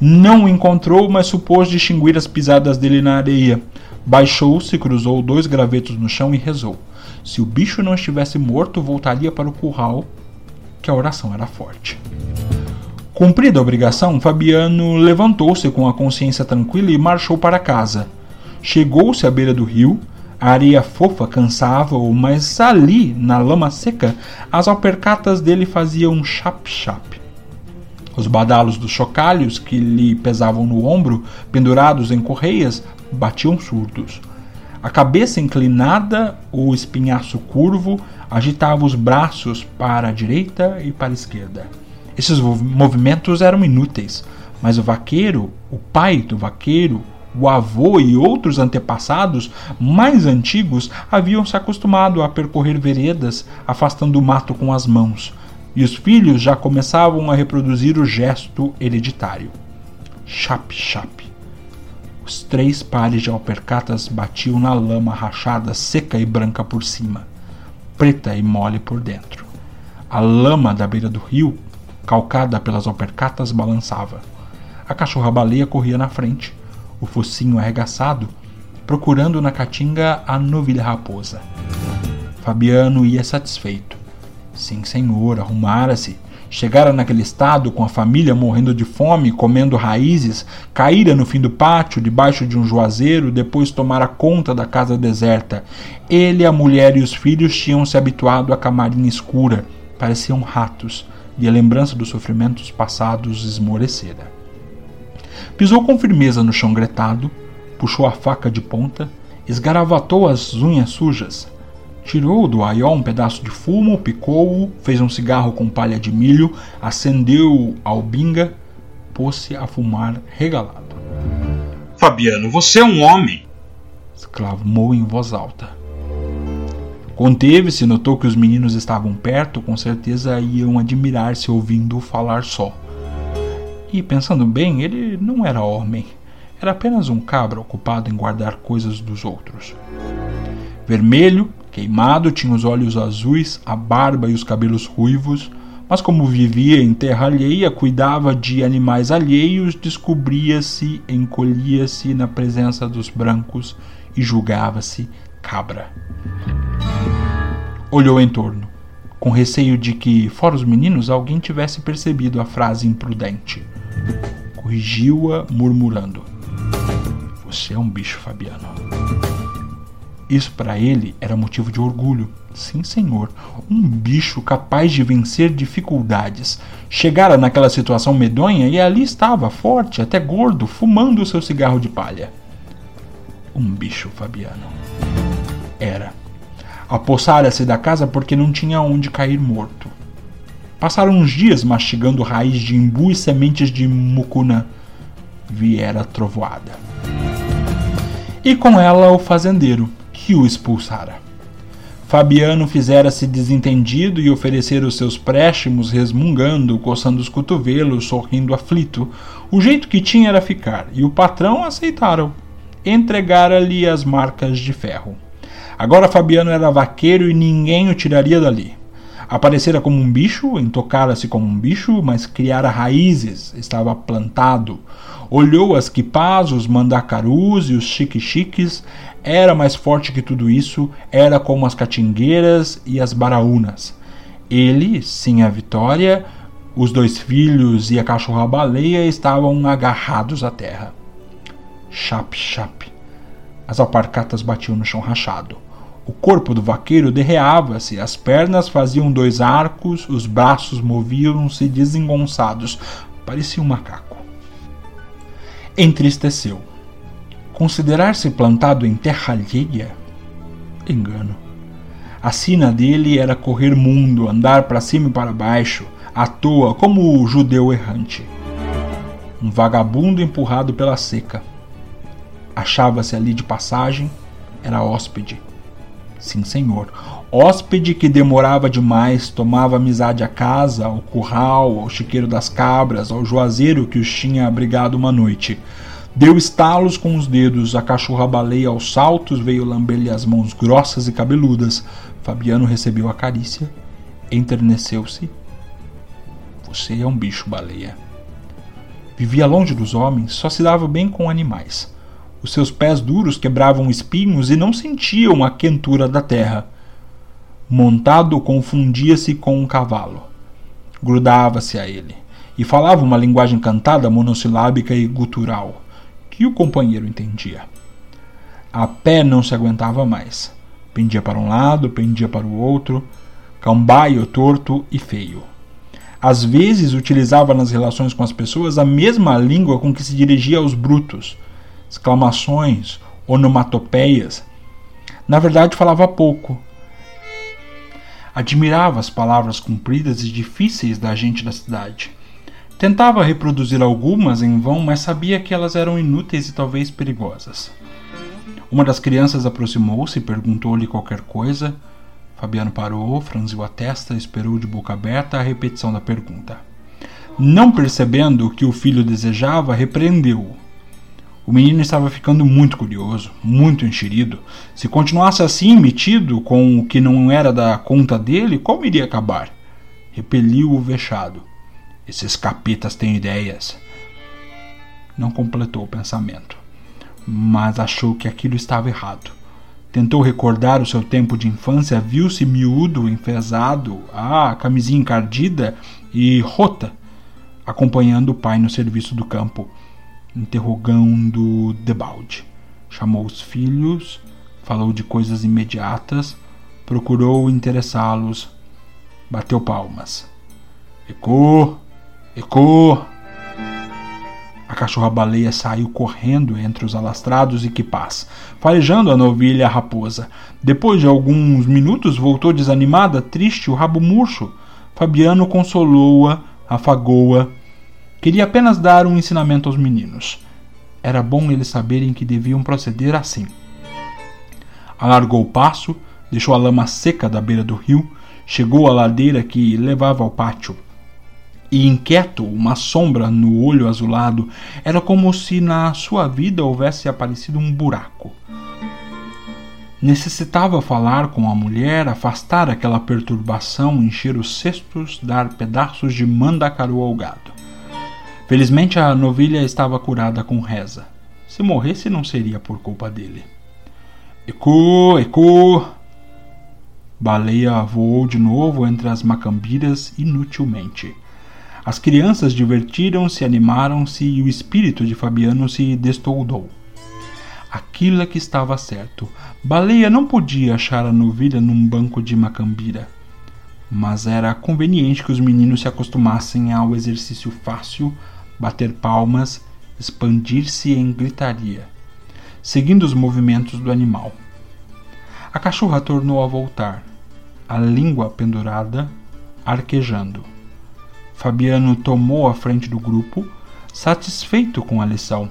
Não o encontrou, mas supôs distinguir as pisadas dele na areia. Baixou-se, cruzou dois gravetos no chão e rezou. Se o bicho não estivesse morto, voltaria para o curral, que a oração era forte. Cumprida a obrigação, Fabiano levantou-se com a consciência tranquila e marchou para casa. Chegou-se à beira do rio, a areia fofa cansava-o, mas ali, na lama seca, as alpercatas dele faziam chap-chap. Os badalos dos chocalhos que lhe pesavam no ombro, pendurados em correias, batiam surdos. A cabeça inclinada, o espinhaço curvo, agitava os braços para a direita e para a esquerda. Esses movimentos eram inúteis, mas o vaqueiro, o pai do vaqueiro, o avô e outros antepassados mais antigos haviam se acostumado a percorrer veredas, afastando o mato com as mãos, e os filhos já começavam a reproduzir o gesto hereditário. Chap-chap. Os três pares de alpercatas batiam na lama rachada, seca e branca por cima, preta e mole por dentro. A lama da beira do rio calcada pelas alpercatas, balançava. A cachorra-baleia corria na frente, o focinho arregaçado, procurando na caatinga a novilha raposa. Fabiano ia satisfeito. Sim, senhor, arrumara-se. Chegara naquele estado, com a família morrendo de fome, comendo raízes, caíra no fim do pátio, debaixo de um juazeiro, depois tomara conta da casa deserta. Ele, a mulher e os filhos tinham se habituado à camarinha escura. Pareciam ratos e a lembrança dos sofrimentos passados esmorecera. Pisou com firmeza no chão gretado, puxou a faca de ponta, esgaravatou as unhas sujas, tirou do aió um pedaço de fumo, picou-o, fez um cigarro com palha de milho, acendeu a albinga, pôs-se a fumar regalado. Fabiano, você é um homem! exclamou em voz alta. Conteve-se, notou que os meninos estavam perto, com certeza iam admirar-se ouvindo-o falar só. E pensando bem, ele não era homem, era apenas um cabra ocupado em guardar coisas dos outros. Vermelho, queimado, tinha os olhos azuis, a barba e os cabelos ruivos, mas como vivia em terra alheia, cuidava de animais alheios, descobria-se, encolhia-se na presença dos brancos e julgava-se cabra. Olhou em torno, com receio de que, fora os meninos, alguém tivesse percebido a frase imprudente. Corrigiu-a, murmurando: Você é um bicho, Fabiano. Isso para ele era motivo de orgulho. Sim, senhor, um bicho capaz de vencer dificuldades. Chegara naquela situação medonha e ali estava, forte, até gordo, fumando o seu cigarro de palha. Um bicho, Fabiano. Era Apossara-se da casa porque não tinha onde cair morto. Passaram uns dias mastigando raiz de imbu e sementes de mucunã. Viera trovoada. E com ela o fazendeiro, que o expulsara. Fabiano fizera-se desentendido e oferecera os seus préstimos, resmungando, coçando os cotovelos, sorrindo aflito. O jeito que tinha era ficar, e o patrão aceitaram. Entregara-lhe as marcas de ferro. Agora Fabiano era vaqueiro e ninguém o tiraria dali. Aparecera como um bicho, entocara-se como um bicho, mas criara raízes, estava plantado. Olhou as quipás, os mandacarus e os chique-chiques, era mais forte que tudo isso, era como as catingueiras e as baraúnas. Ele, sim a vitória, os dois filhos e a cachorra-baleia estavam agarrados à terra. Chap, chap. As alparcatas batiam no chão rachado. O corpo do vaqueiro derreava-se, as pernas faziam dois arcos, os braços moviam-se desengonçados. Parecia um macaco. Entristeceu. Considerar-se plantado em terra alheia? Engano. A sina dele era correr mundo, andar para cima e para baixo, à toa, como o judeu errante. Um vagabundo empurrado pela seca. Achava-se ali de passagem, era hóspede. Sim, senhor. Hóspede que demorava demais, tomava amizade à casa, ao curral, ao chiqueiro das cabras, ao juazeiro que os tinha abrigado uma noite. Deu estalos com os dedos, a cachorra-baleia aos saltos veio lamber-lhe as mãos grossas e cabeludas. Fabiano recebeu a carícia, enterneceu-se. Você é um bicho-baleia. Vivia longe dos homens, só se dava bem com animais. Os seus pés duros quebravam espinhos e não sentiam a quentura da terra. Montado, confundia-se com um cavalo. Grudava-se a ele e falava uma linguagem cantada, monossilábica e gutural que o companheiro entendia. A pé não se aguentava mais. Pendia para um lado, pendia para o outro, cambaio torto e feio. Às vezes utilizava nas relações com as pessoas a mesma língua com que se dirigia aos brutos, exclamações, onomatopeias. Na verdade, falava pouco. Admirava as palavras compridas e difíceis da gente da cidade Tentava reproduzir algumas em vão, mas sabia que elas eram inúteis e talvez perigosas. Uma das crianças aproximou-se e perguntou-lhe qualquer coisa. Fabiano parou, franziu a testa e esperou de boca aberta a repetição da pergunta. Não percebendo o que o filho desejava, repreendeu-o. O menino estava ficando muito curioso, muito enxerido. Se continuasse assim, metido com o que não era da conta dele, como iria acabar? Repeliu o vexado. Esses capetas têm ideias. Não completou o pensamento, mas achou que aquilo estava errado. Tentou recordar o seu tempo de infância, viu-se miúdo, enfesado, a camisinha encardida e rota, acompanhando o pai no serviço do campo, interrogando debalde. Chamou os filhos, falou de coisas imediatas, procurou interessá-los, bateu palmas. Ecô, Ecô! A cachorra-baleia saiu correndo entre os alastrados e quipás, farejando a novilha raposa. Depois de alguns minutos voltou desanimada, triste, o rabo murcho. Fabiano consolou-a, afagou-a. Queria apenas dar um ensinamento aos meninos. Era bom eles saberem que deviam proceder assim. Alargou o passo, deixou a lama seca da beira do rio, chegou à ladeira que levava ao pátio e inquieto, uma sombra no olho azulado. Era como se na sua vida houvesse aparecido um buraco. Necessitava falar com a mulher, afastar aquela perturbação, encher os cestos, dar pedaços de mandacaru ao gado. Felizmente a novilha estava curada com reza. Se morresse, não seria por culpa dele. Eco, eco! Baleia voou de novo entre as macambiras inutilmente. As crianças divertiram-se, animaram-se e o espírito de Fabiano se destoldou. Aquilo é que estava certo. Baleia não podia achar a novilha num banco de macambira. Mas era conveniente que os meninos se acostumassem ao exercício fácil, bater palmas, expandir-se em gritaria, seguindo os movimentos do animal. A cachorra tornou a voltar, a língua pendurada, arquejando. Fabiano tomou a frente do grupo, satisfeito com a lição,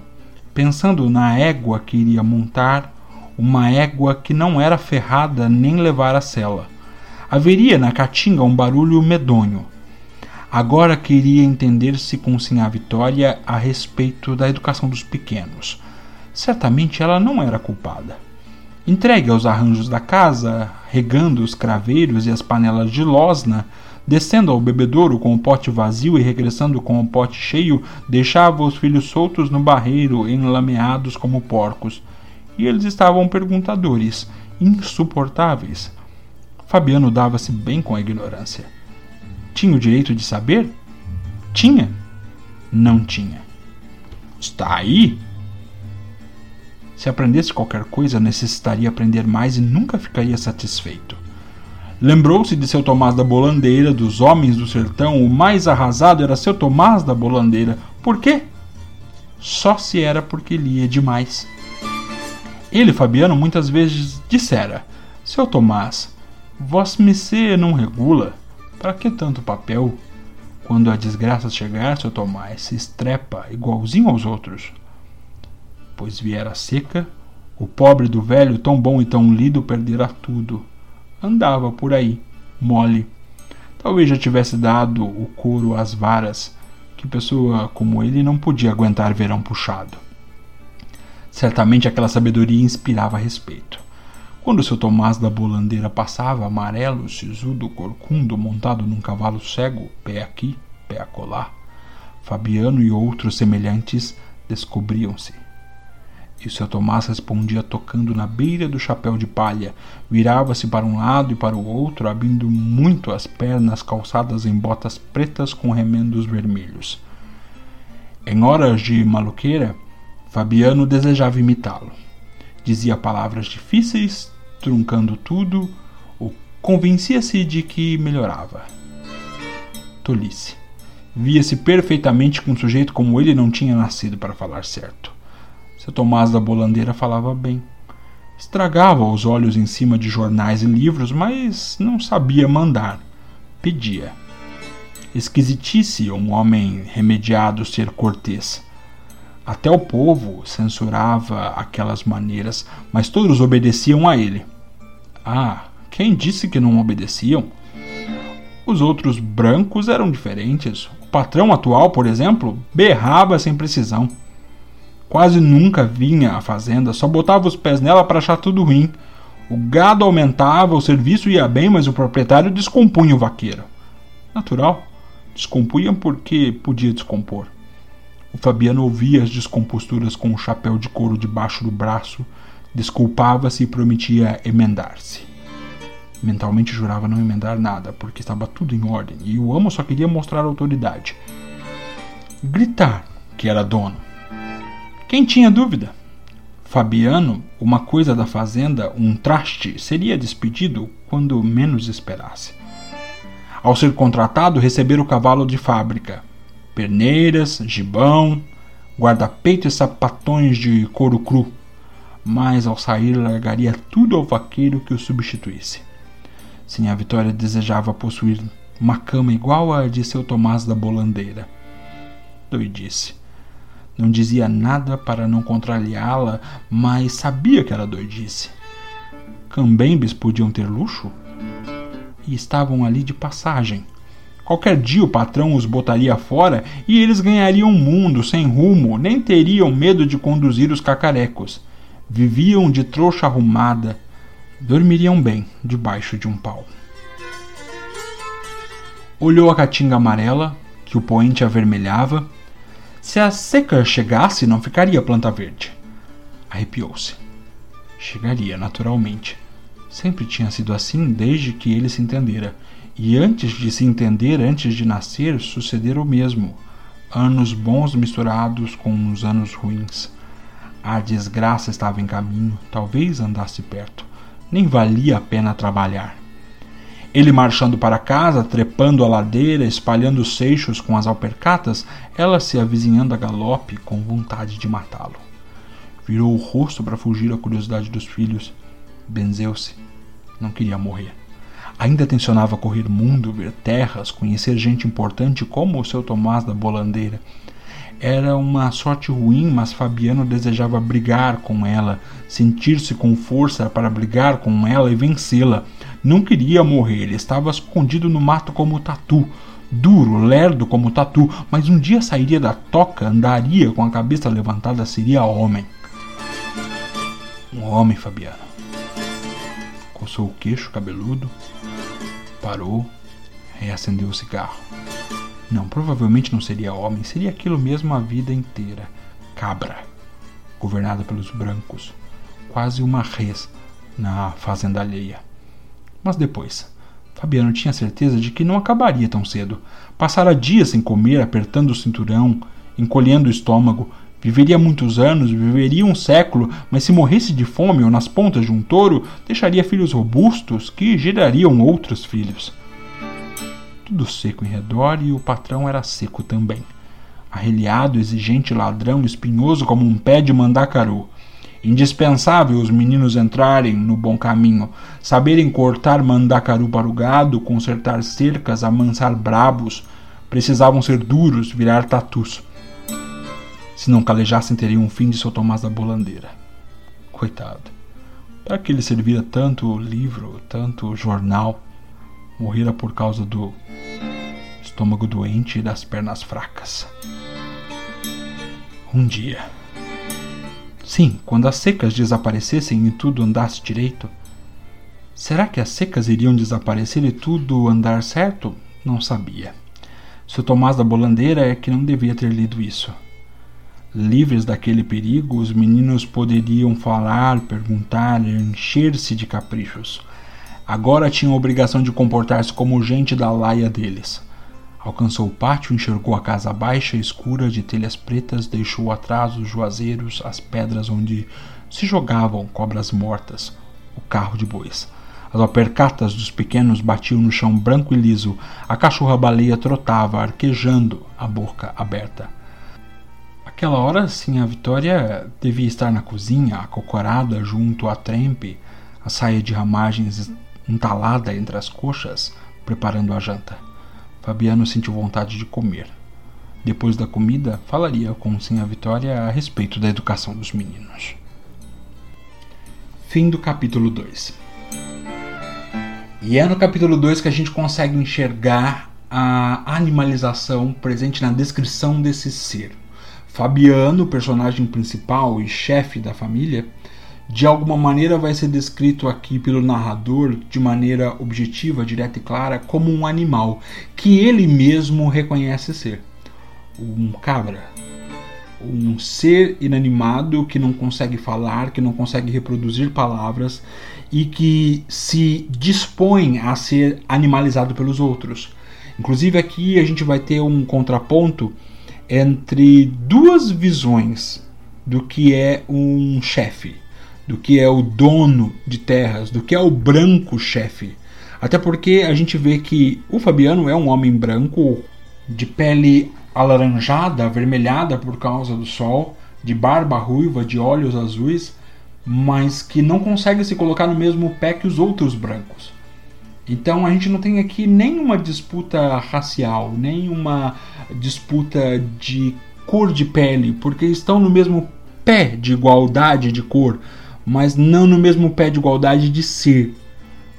pensando na égua que iria montar, uma égua que não era ferrada nem levar a sela. Haveria na caatinga um barulho medonho. Agora queria entender-se com Sinhá Vitória a respeito da educação dos pequenos. Certamente ela não era culpada. Entregue aos arranjos da casa, regando os craveiros e as panelas de losna, descendo ao bebedouro com o pote vazio e regressando com o pote cheio, deixava os filhos soltos no barreiro, enlameados como porcos. E eles estavam perguntadores, insuportáveis. Fabiano dava-se bem com a ignorância. Tinha o direito de saber? Tinha? Não tinha. Está aí? Se aprendesse qualquer coisa, necessitaria aprender mais e nunca ficaria satisfeito. Lembrou-se de seu Tomás da Bolandeira, dos homens do sertão, o mais arrasado era seu Tomás da Bolandeira. Por quê? Só se era porque lia demais. Ele, Fabiano, muitas vezes dissera: Seu Tomás, vós me não regula, para que tanto papel? Quando a desgraça chegar, seu Tomás se estrepa igualzinho aos outros. Pois viera seca, o pobre do velho, tão bom e tão lido, perdera tudo. Andava por aí, mole. Talvez já tivesse dado o couro às varas, que pessoa como ele não podia aguentar verão puxado. Certamente aquela sabedoria inspirava respeito. Quando seu Tomás da Bolandeira passava, amarelo, sisudo, corcundo, montado num cavalo cego, pé aqui, pé acolá, Fabiano e outros semelhantes descobriam-se. E o seu Tomás respondia tocando na beira do chapéu de palha, virava-se para um lado e para o outro, abrindo muito as pernas calçadas em botas pretas com remendos vermelhos. Em horas de maluqueira, Fabiano desejava imitá-lo. Dizia palavras difíceis, truncando tudo, ou convencia-se de que melhorava. Tolice. Via-se perfeitamente que um sujeito como ele não tinha nascido para falar certo. Seu Tomás da Bolandeira falava bem. Estragava os olhos em cima de jornais e livros, mas não sabia mandar. Pedia. Esquisitice um homem remediado ser cortês até o povo censurava aquelas maneiras, mas todos obedeciam a ele. Ah, quem disse que não obedeciam? Os outros brancos eram diferentes. O patrão atual, por exemplo, berrava sem precisão. Quase nunca vinha à fazenda, só botava os pés nela para achar tudo ruim. O gado aumentava, o serviço ia bem, mas o proprietário descompunha o vaqueiro. Natural, descompunha porque podia descompor. O Fabiano ouvia as descomposturas com o chapéu de couro debaixo do braço, desculpava-se e prometia emendar-se. Mentalmente jurava não emendar nada, porque estava tudo em ordem e o amo só queria mostrar autoridade. Gritar que era dono. Quem tinha dúvida? Fabiano, uma coisa da fazenda, um traste, seria despedido quando menos esperasse. Ao ser contratado, receber o cavalo de fábrica, perneiras, gibão, guarda-peito e sapatões de couro cru, mas ao sair largaria tudo ao vaqueiro que o substituísse. Sinha Vitória desejava possuir uma cama igual à de seu Tomás da Bolandeira. Doidice. Não dizia nada para não contrariá-la, mas sabia que era doidice. Cambembes podiam ter luxo? E estavam ali de passagem, Qualquer dia o patrão os botaria fora e eles ganhariam um mundo sem rumo, nem teriam medo de conduzir os cacarecos. Viviam de trouxa arrumada, dormiriam bem debaixo de um pau. Olhou a caatinga amarela, que o poente avermelhava. Se a seca chegasse, não ficaria planta verde. Arrepiou-se. Chegaria, naturalmente. Sempre tinha sido assim desde que ele se entendera e antes de se entender, antes de nascer, sucedera o mesmo. Anos bons misturados com uns anos ruins. A desgraça estava em caminho, talvez andasse perto. Nem valia a pena trabalhar. Ele marchando para casa, trepando a ladeira, espalhando os seixos com as alpercatas, ela se avizinhando a galope com vontade de matá-lo. Virou o rosto para fugir à curiosidade dos filhos. Benzeu-se. Não queria morrer. Ainda tensionava correr mundo, ver terras, conhecer gente importante como o seu Tomás da Bolandeira. Era uma sorte ruim, mas Fabiano desejava brigar com ela, sentir-se com força para brigar com ela e vencê-la. Não queria morrer, estava escondido no mato como tatu, duro, lerdo como tatu, mas um dia sairia da toca, andaria com a cabeça levantada, seria homem. Um homem, Fabiano. Coçou o queixo cabeludo, Parou, reacendeu o cigarro. Não, provavelmente não seria homem, seria aquilo mesmo a vida inteira. Cabra, governada pelos brancos, quase uma res na fazenda alheia. Mas depois, Fabiano tinha certeza de que não acabaria tão cedo. Passara dias sem comer, apertando o cinturão, encolhendo o estômago. Viveria muitos anos, viveria um século, mas se morresse de fome ou nas pontas de um touro, deixaria filhos robustos que gerariam outros filhos. Tudo seco em redor e o patrão era seco também. Arreliado, exigente ladrão, espinhoso como um pé de mandacaru. Indispensável os meninos entrarem no bom caminho, saberem cortar mandacaru para o gado, consertar cercas, amansar brabos. Precisavam ser duros, virar tatus. Se não calejassem, teriam um fim de seu Tomás da Bolandeira. Coitado. Para que ele servira tanto livro, tanto jornal, morrera por causa do estômago doente e das pernas fracas. Um dia. Sim, quando as secas desaparecessem e tudo andasse direito. Será que as secas iriam desaparecer e tudo andar certo? Não sabia. Seu Tomás da Bolandeira é que não devia ter lido isso. Livres daquele perigo, os meninos poderiam falar, perguntar, encher-se de caprichos. Agora tinham a obrigação de comportar-se como gente da laia deles. Alcançou o pátio, enxergou a casa baixa, escura, de telhas pretas, deixou atrás os juazeiros, as pedras onde se jogavam cobras mortas, o carro de bois. As alpercatas dos pequenos batiam no chão branco e liso. A cachorra-baleia trotava, arquejando, a boca aberta. Aquela hora, sim, a Vitória devia estar na cozinha, acocorada junto à trempe, a saia de ramagens entalada entre as coxas, preparando a janta. Fabiano sentiu vontade de comer. Depois da comida, falaria com Sinha Vitória a respeito da educação dos meninos. Fim do capítulo 2. E é no capítulo 2 que a gente consegue enxergar a animalização presente na descrição desse ser. Fabiano, personagem principal e chefe da família, de alguma maneira vai ser descrito aqui pelo narrador de maneira objetiva, direta e clara, como um animal que ele mesmo reconhece ser. Um cabra. Um ser inanimado que não consegue falar, que não consegue reproduzir palavras e que se dispõe a ser animalizado pelos outros. Inclusive aqui a gente vai ter um contraponto entre duas visões do que é um chefe do que é o dono de terras, do que é o branco chefe. Até porque a gente vê que o Fabiano é um homem branco, de pele alaranjada, avermelhada por causa do sol, de barba ruiva, de olhos azuis, mas que não consegue se colocar no mesmo pé que os outros brancos. Então a gente não tem aqui nenhuma disputa racial, nenhuma disputa de cor de pele, porque estão no mesmo pé de igualdade de cor mas não no mesmo pé de igualdade de ser,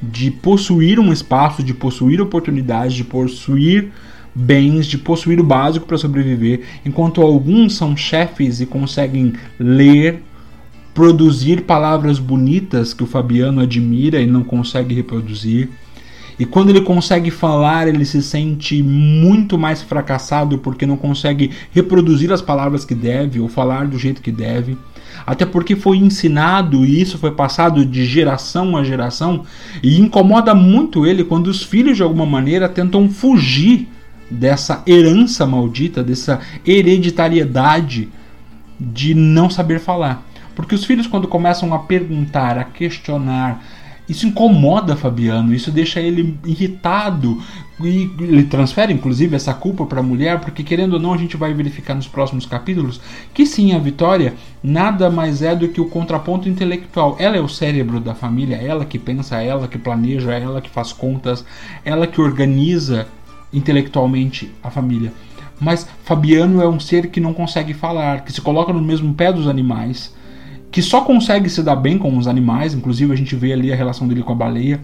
de possuir um espaço, de possuir oportunidades, de possuir bens, de possuir o básico para sobreviver, enquanto alguns são chefes e conseguem ler, produzir palavras bonitas que o Fabiano admira e não consegue reproduzir. E quando ele consegue falar, ele se sente muito mais fracassado porque não consegue reproduzir as palavras que deve ou falar do jeito que deve até porque foi ensinado e isso foi passado de geração a geração e incomoda muito ele quando os filhos de alguma maneira tentam fugir dessa herança maldita, dessa hereditariedade de não saber falar. Porque os filhos, quando começam a perguntar, a questionar, isso incomoda Fabiano, isso deixa ele irritado e ele transfere inclusive essa culpa para a mulher, porque querendo ou não a gente vai verificar nos próximos capítulos que sim, a Vitória nada mais é do que o contraponto intelectual. Ela é o cérebro da família, ela que pensa, ela que planeja, ela que faz contas, ela que organiza intelectualmente a família. Mas Fabiano é um ser que não consegue falar, que se coloca no mesmo pé dos animais que só consegue se dar bem com os animais, inclusive a gente vê ali a relação dele com a baleia.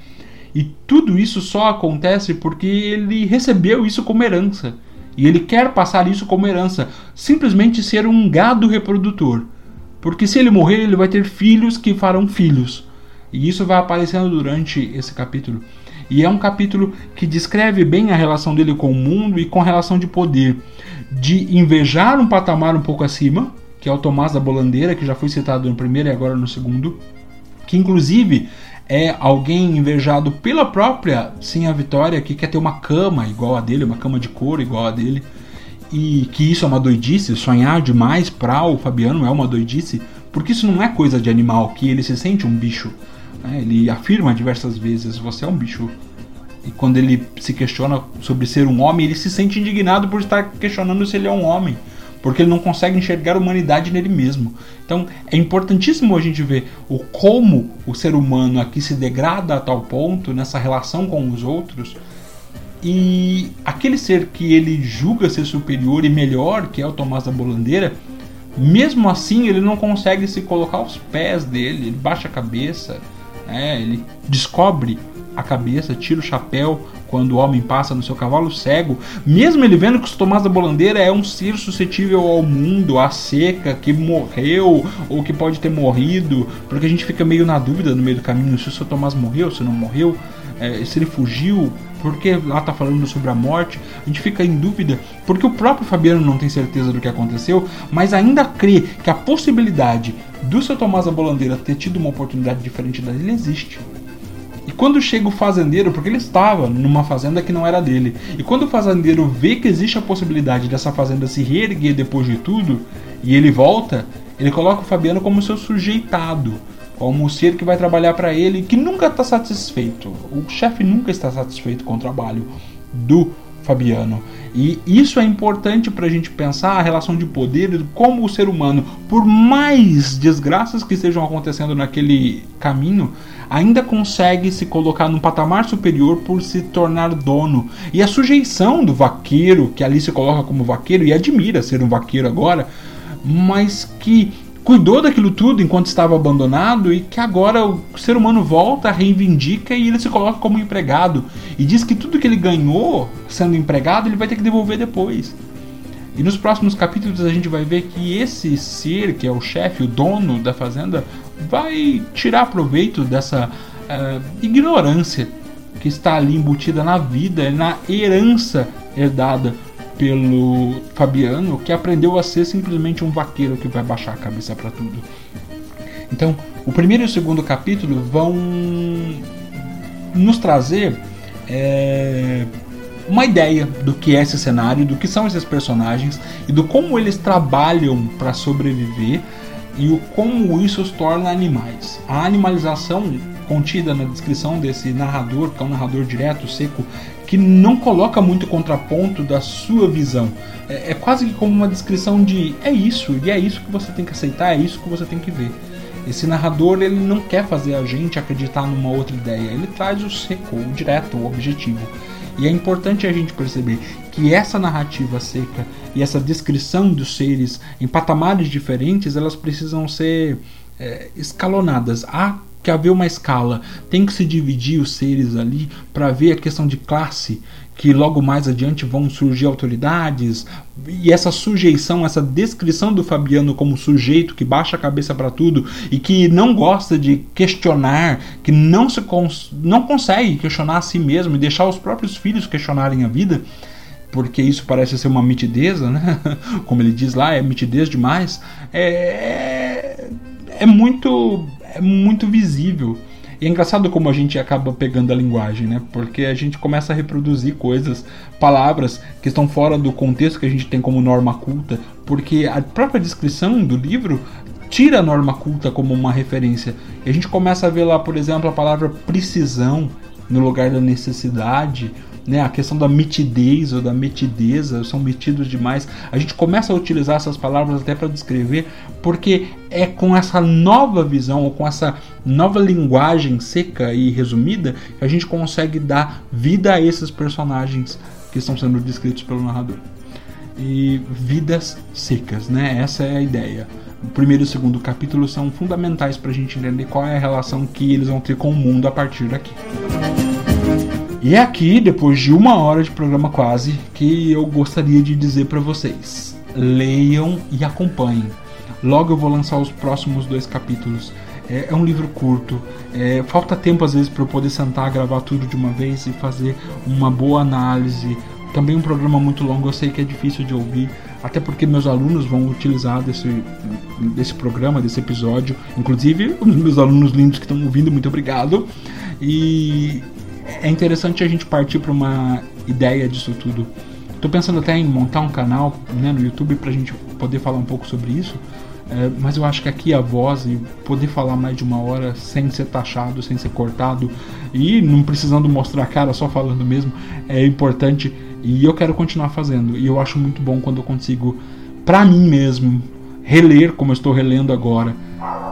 E tudo isso só acontece porque ele recebeu isso como herança. E ele quer passar isso como herança, simplesmente ser um gado reprodutor. Porque se ele morrer, ele vai ter filhos que farão filhos. E isso vai aparecendo durante esse capítulo. E é um capítulo que descreve bem a relação dele com o mundo e com a relação de poder. De invejar um patamar um pouco acima, que é o Tomás da Bolandeira, que já foi citado no primeiro e agora no segundo, que inclusive é alguém invejado pela própria Sim a Vitória, que quer ter uma cama igual a dele, uma cama de couro igual a dele, e que isso é uma doidice, sonhar demais para o Fabiano é uma doidice, porque isso não é coisa de animal, que ele se sente um bicho. Né? Ele afirma diversas vezes: você é um bicho. E quando ele se questiona sobre ser um homem, ele se sente indignado por estar questionando se ele é um homem porque ele não consegue enxergar a humanidade nele mesmo. Então é importantíssimo a gente ver o como o ser humano aqui se degrada a tal ponto nessa relação com os outros. E aquele ser que ele julga ser superior e melhor, que é o Tomás da Bolandeira, mesmo assim ele não consegue se colocar aos pés dele, ele baixa a cabeça, né? ele descobre a cabeça, tira o chapéu quando o homem passa no seu cavalo cego, mesmo ele vendo que o Tomás da Bolandeira é um ser suscetível ao mundo, à seca, que morreu ou que pode ter morrido, porque a gente fica meio na dúvida no meio do caminho se o seu Tomás morreu, se não morreu, é, se ele fugiu, porque lá está falando sobre a morte, a gente fica em dúvida, porque o próprio Fabiano não tem certeza do que aconteceu, mas ainda crê que a possibilidade do seu Tomás da Bolandeira ter tido uma oportunidade diferente da dele existe. E quando chega o fazendeiro, porque ele estava numa fazenda que não era dele, e quando o fazendeiro vê que existe a possibilidade dessa fazenda se reerguer depois de tudo, e ele volta, ele coloca o Fabiano como seu sujeitado, como o ser que vai trabalhar para ele, que nunca está satisfeito. O chefe nunca está satisfeito com o trabalho do Fabiano. E isso é importante para a gente pensar a relação de poder, como o ser humano, por mais desgraças que estejam acontecendo naquele caminho, ainda consegue se colocar num patamar superior por se tornar dono. E a sujeição do vaqueiro, que ali se coloca como vaqueiro e admira ser um vaqueiro agora, mas que cuidou daquilo tudo enquanto estava abandonado e que agora o ser humano volta, reivindica e ele se coloca como empregado e diz que tudo que ele ganhou sendo empregado ele vai ter que devolver depois. E nos próximos capítulos a gente vai ver que esse ser, que é o chefe, o dono da fazenda, vai tirar proveito dessa uh, ignorância que está ali embutida na vida, na herança herdada pelo Fabiano, que aprendeu a ser simplesmente um vaqueiro que vai baixar a cabeça para tudo. Então, o primeiro e o segundo capítulo vão nos trazer é, uma ideia do que é esse cenário, do que são esses personagens e do como eles trabalham para sobreviver e o como isso os torna animais. A animalização contida na descrição desse narrador, que é um narrador direto, seco, que não coloca muito contraponto da sua visão. É, é, quase que como uma descrição de é isso, e é isso que você tem que aceitar, é isso que você tem que ver. Esse narrador ele não quer fazer a gente acreditar numa outra ideia, ele traz o seco, o direto, o objetivo. E é importante a gente perceber que essa narrativa seca e essa descrição dos seres em patamares diferentes, elas precisam ser é, escalonadas. Há que haver uma escala, tem que se dividir os seres ali para ver a questão de classe, que logo mais adiante vão surgir autoridades, e essa sujeição, essa descrição do Fabiano como sujeito que baixa a cabeça para tudo e que não gosta de questionar, que não, se cons não consegue questionar a si mesmo e deixar os próprios filhos questionarem a vida, porque isso parece ser uma mitideza, né? como ele diz lá, é mitidez demais, é, é, é muito é muito visível. E é engraçado como a gente acaba pegando a linguagem, né? Porque a gente começa a reproduzir coisas, palavras que estão fora do contexto que a gente tem como norma culta, porque a própria descrição do livro tira a norma culta como uma referência. E a gente começa a ver lá, por exemplo, a palavra precisão no lugar da necessidade, né, a questão da mitidez ou da metideza, são metidos demais. A gente começa a utilizar essas palavras até para descrever, porque é com essa nova visão ou com essa nova linguagem seca e resumida que a gente consegue dar vida a esses personagens que estão sendo descritos pelo narrador. E vidas secas, né? Essa é a ideia. O primeiro e o segundo capítulo são fundamentais para a gente entender qual é a relação que eles vão ter com o mundo a partir daqui. E é aqui, depois de uma hora de programa quase, que eu gostaria de dizer para vocês: leiam e acompanhem. Logo eu vou lançar os próximos dois capítulos. É, é um livro curto, é, falta tempo às vezes para eu poder sentar, gravar tudo de uma vez e fazer uma boa análise. Também um programa muito longo, eu sei que é difícil de ouvir, até porque meus alunos vão utilizar desse, desse programa, desse episódio. Inclusive, os meus alunos lindos que estão ouvindo, muito obrigado. E é interessante a gente partir para uma ideia disso tudo. Estou pensando até em montar um canal né, no YouTube para a gente poder falar um pouco sobre isso. É, mas eu acho que aqui a voz e poder falar mais de uma hora sem ser taxado, sem ser cortado e não precisando mostrar a cara, só falando mesmo, é importante e eu quero continuar fazendo. E eu acho muito bom quando eu consigo para mim mesmo, reler como eu estou relendo agora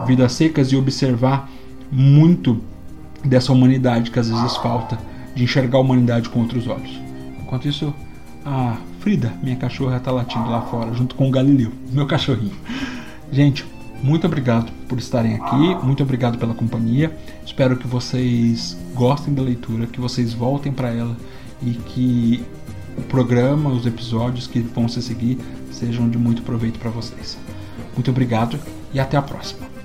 Vidas Secas e observar muito dessa humanidade que às vezes falta, de enxergar a humanidade com outros olhos. Enquanto isso, a Frida, minha cachorra, está latindo lá fora, junto com o Galileu, meu cachorrinho. Gente, muito obrigado por estarem aqui, muito obrigado pela companhia. Espero que vocês gostem da leitura, que vocês voltem para ela e que o programa, os episódios que vão se seguir sejam de muito proveito para vocês. Muito obrigado e até a próxima.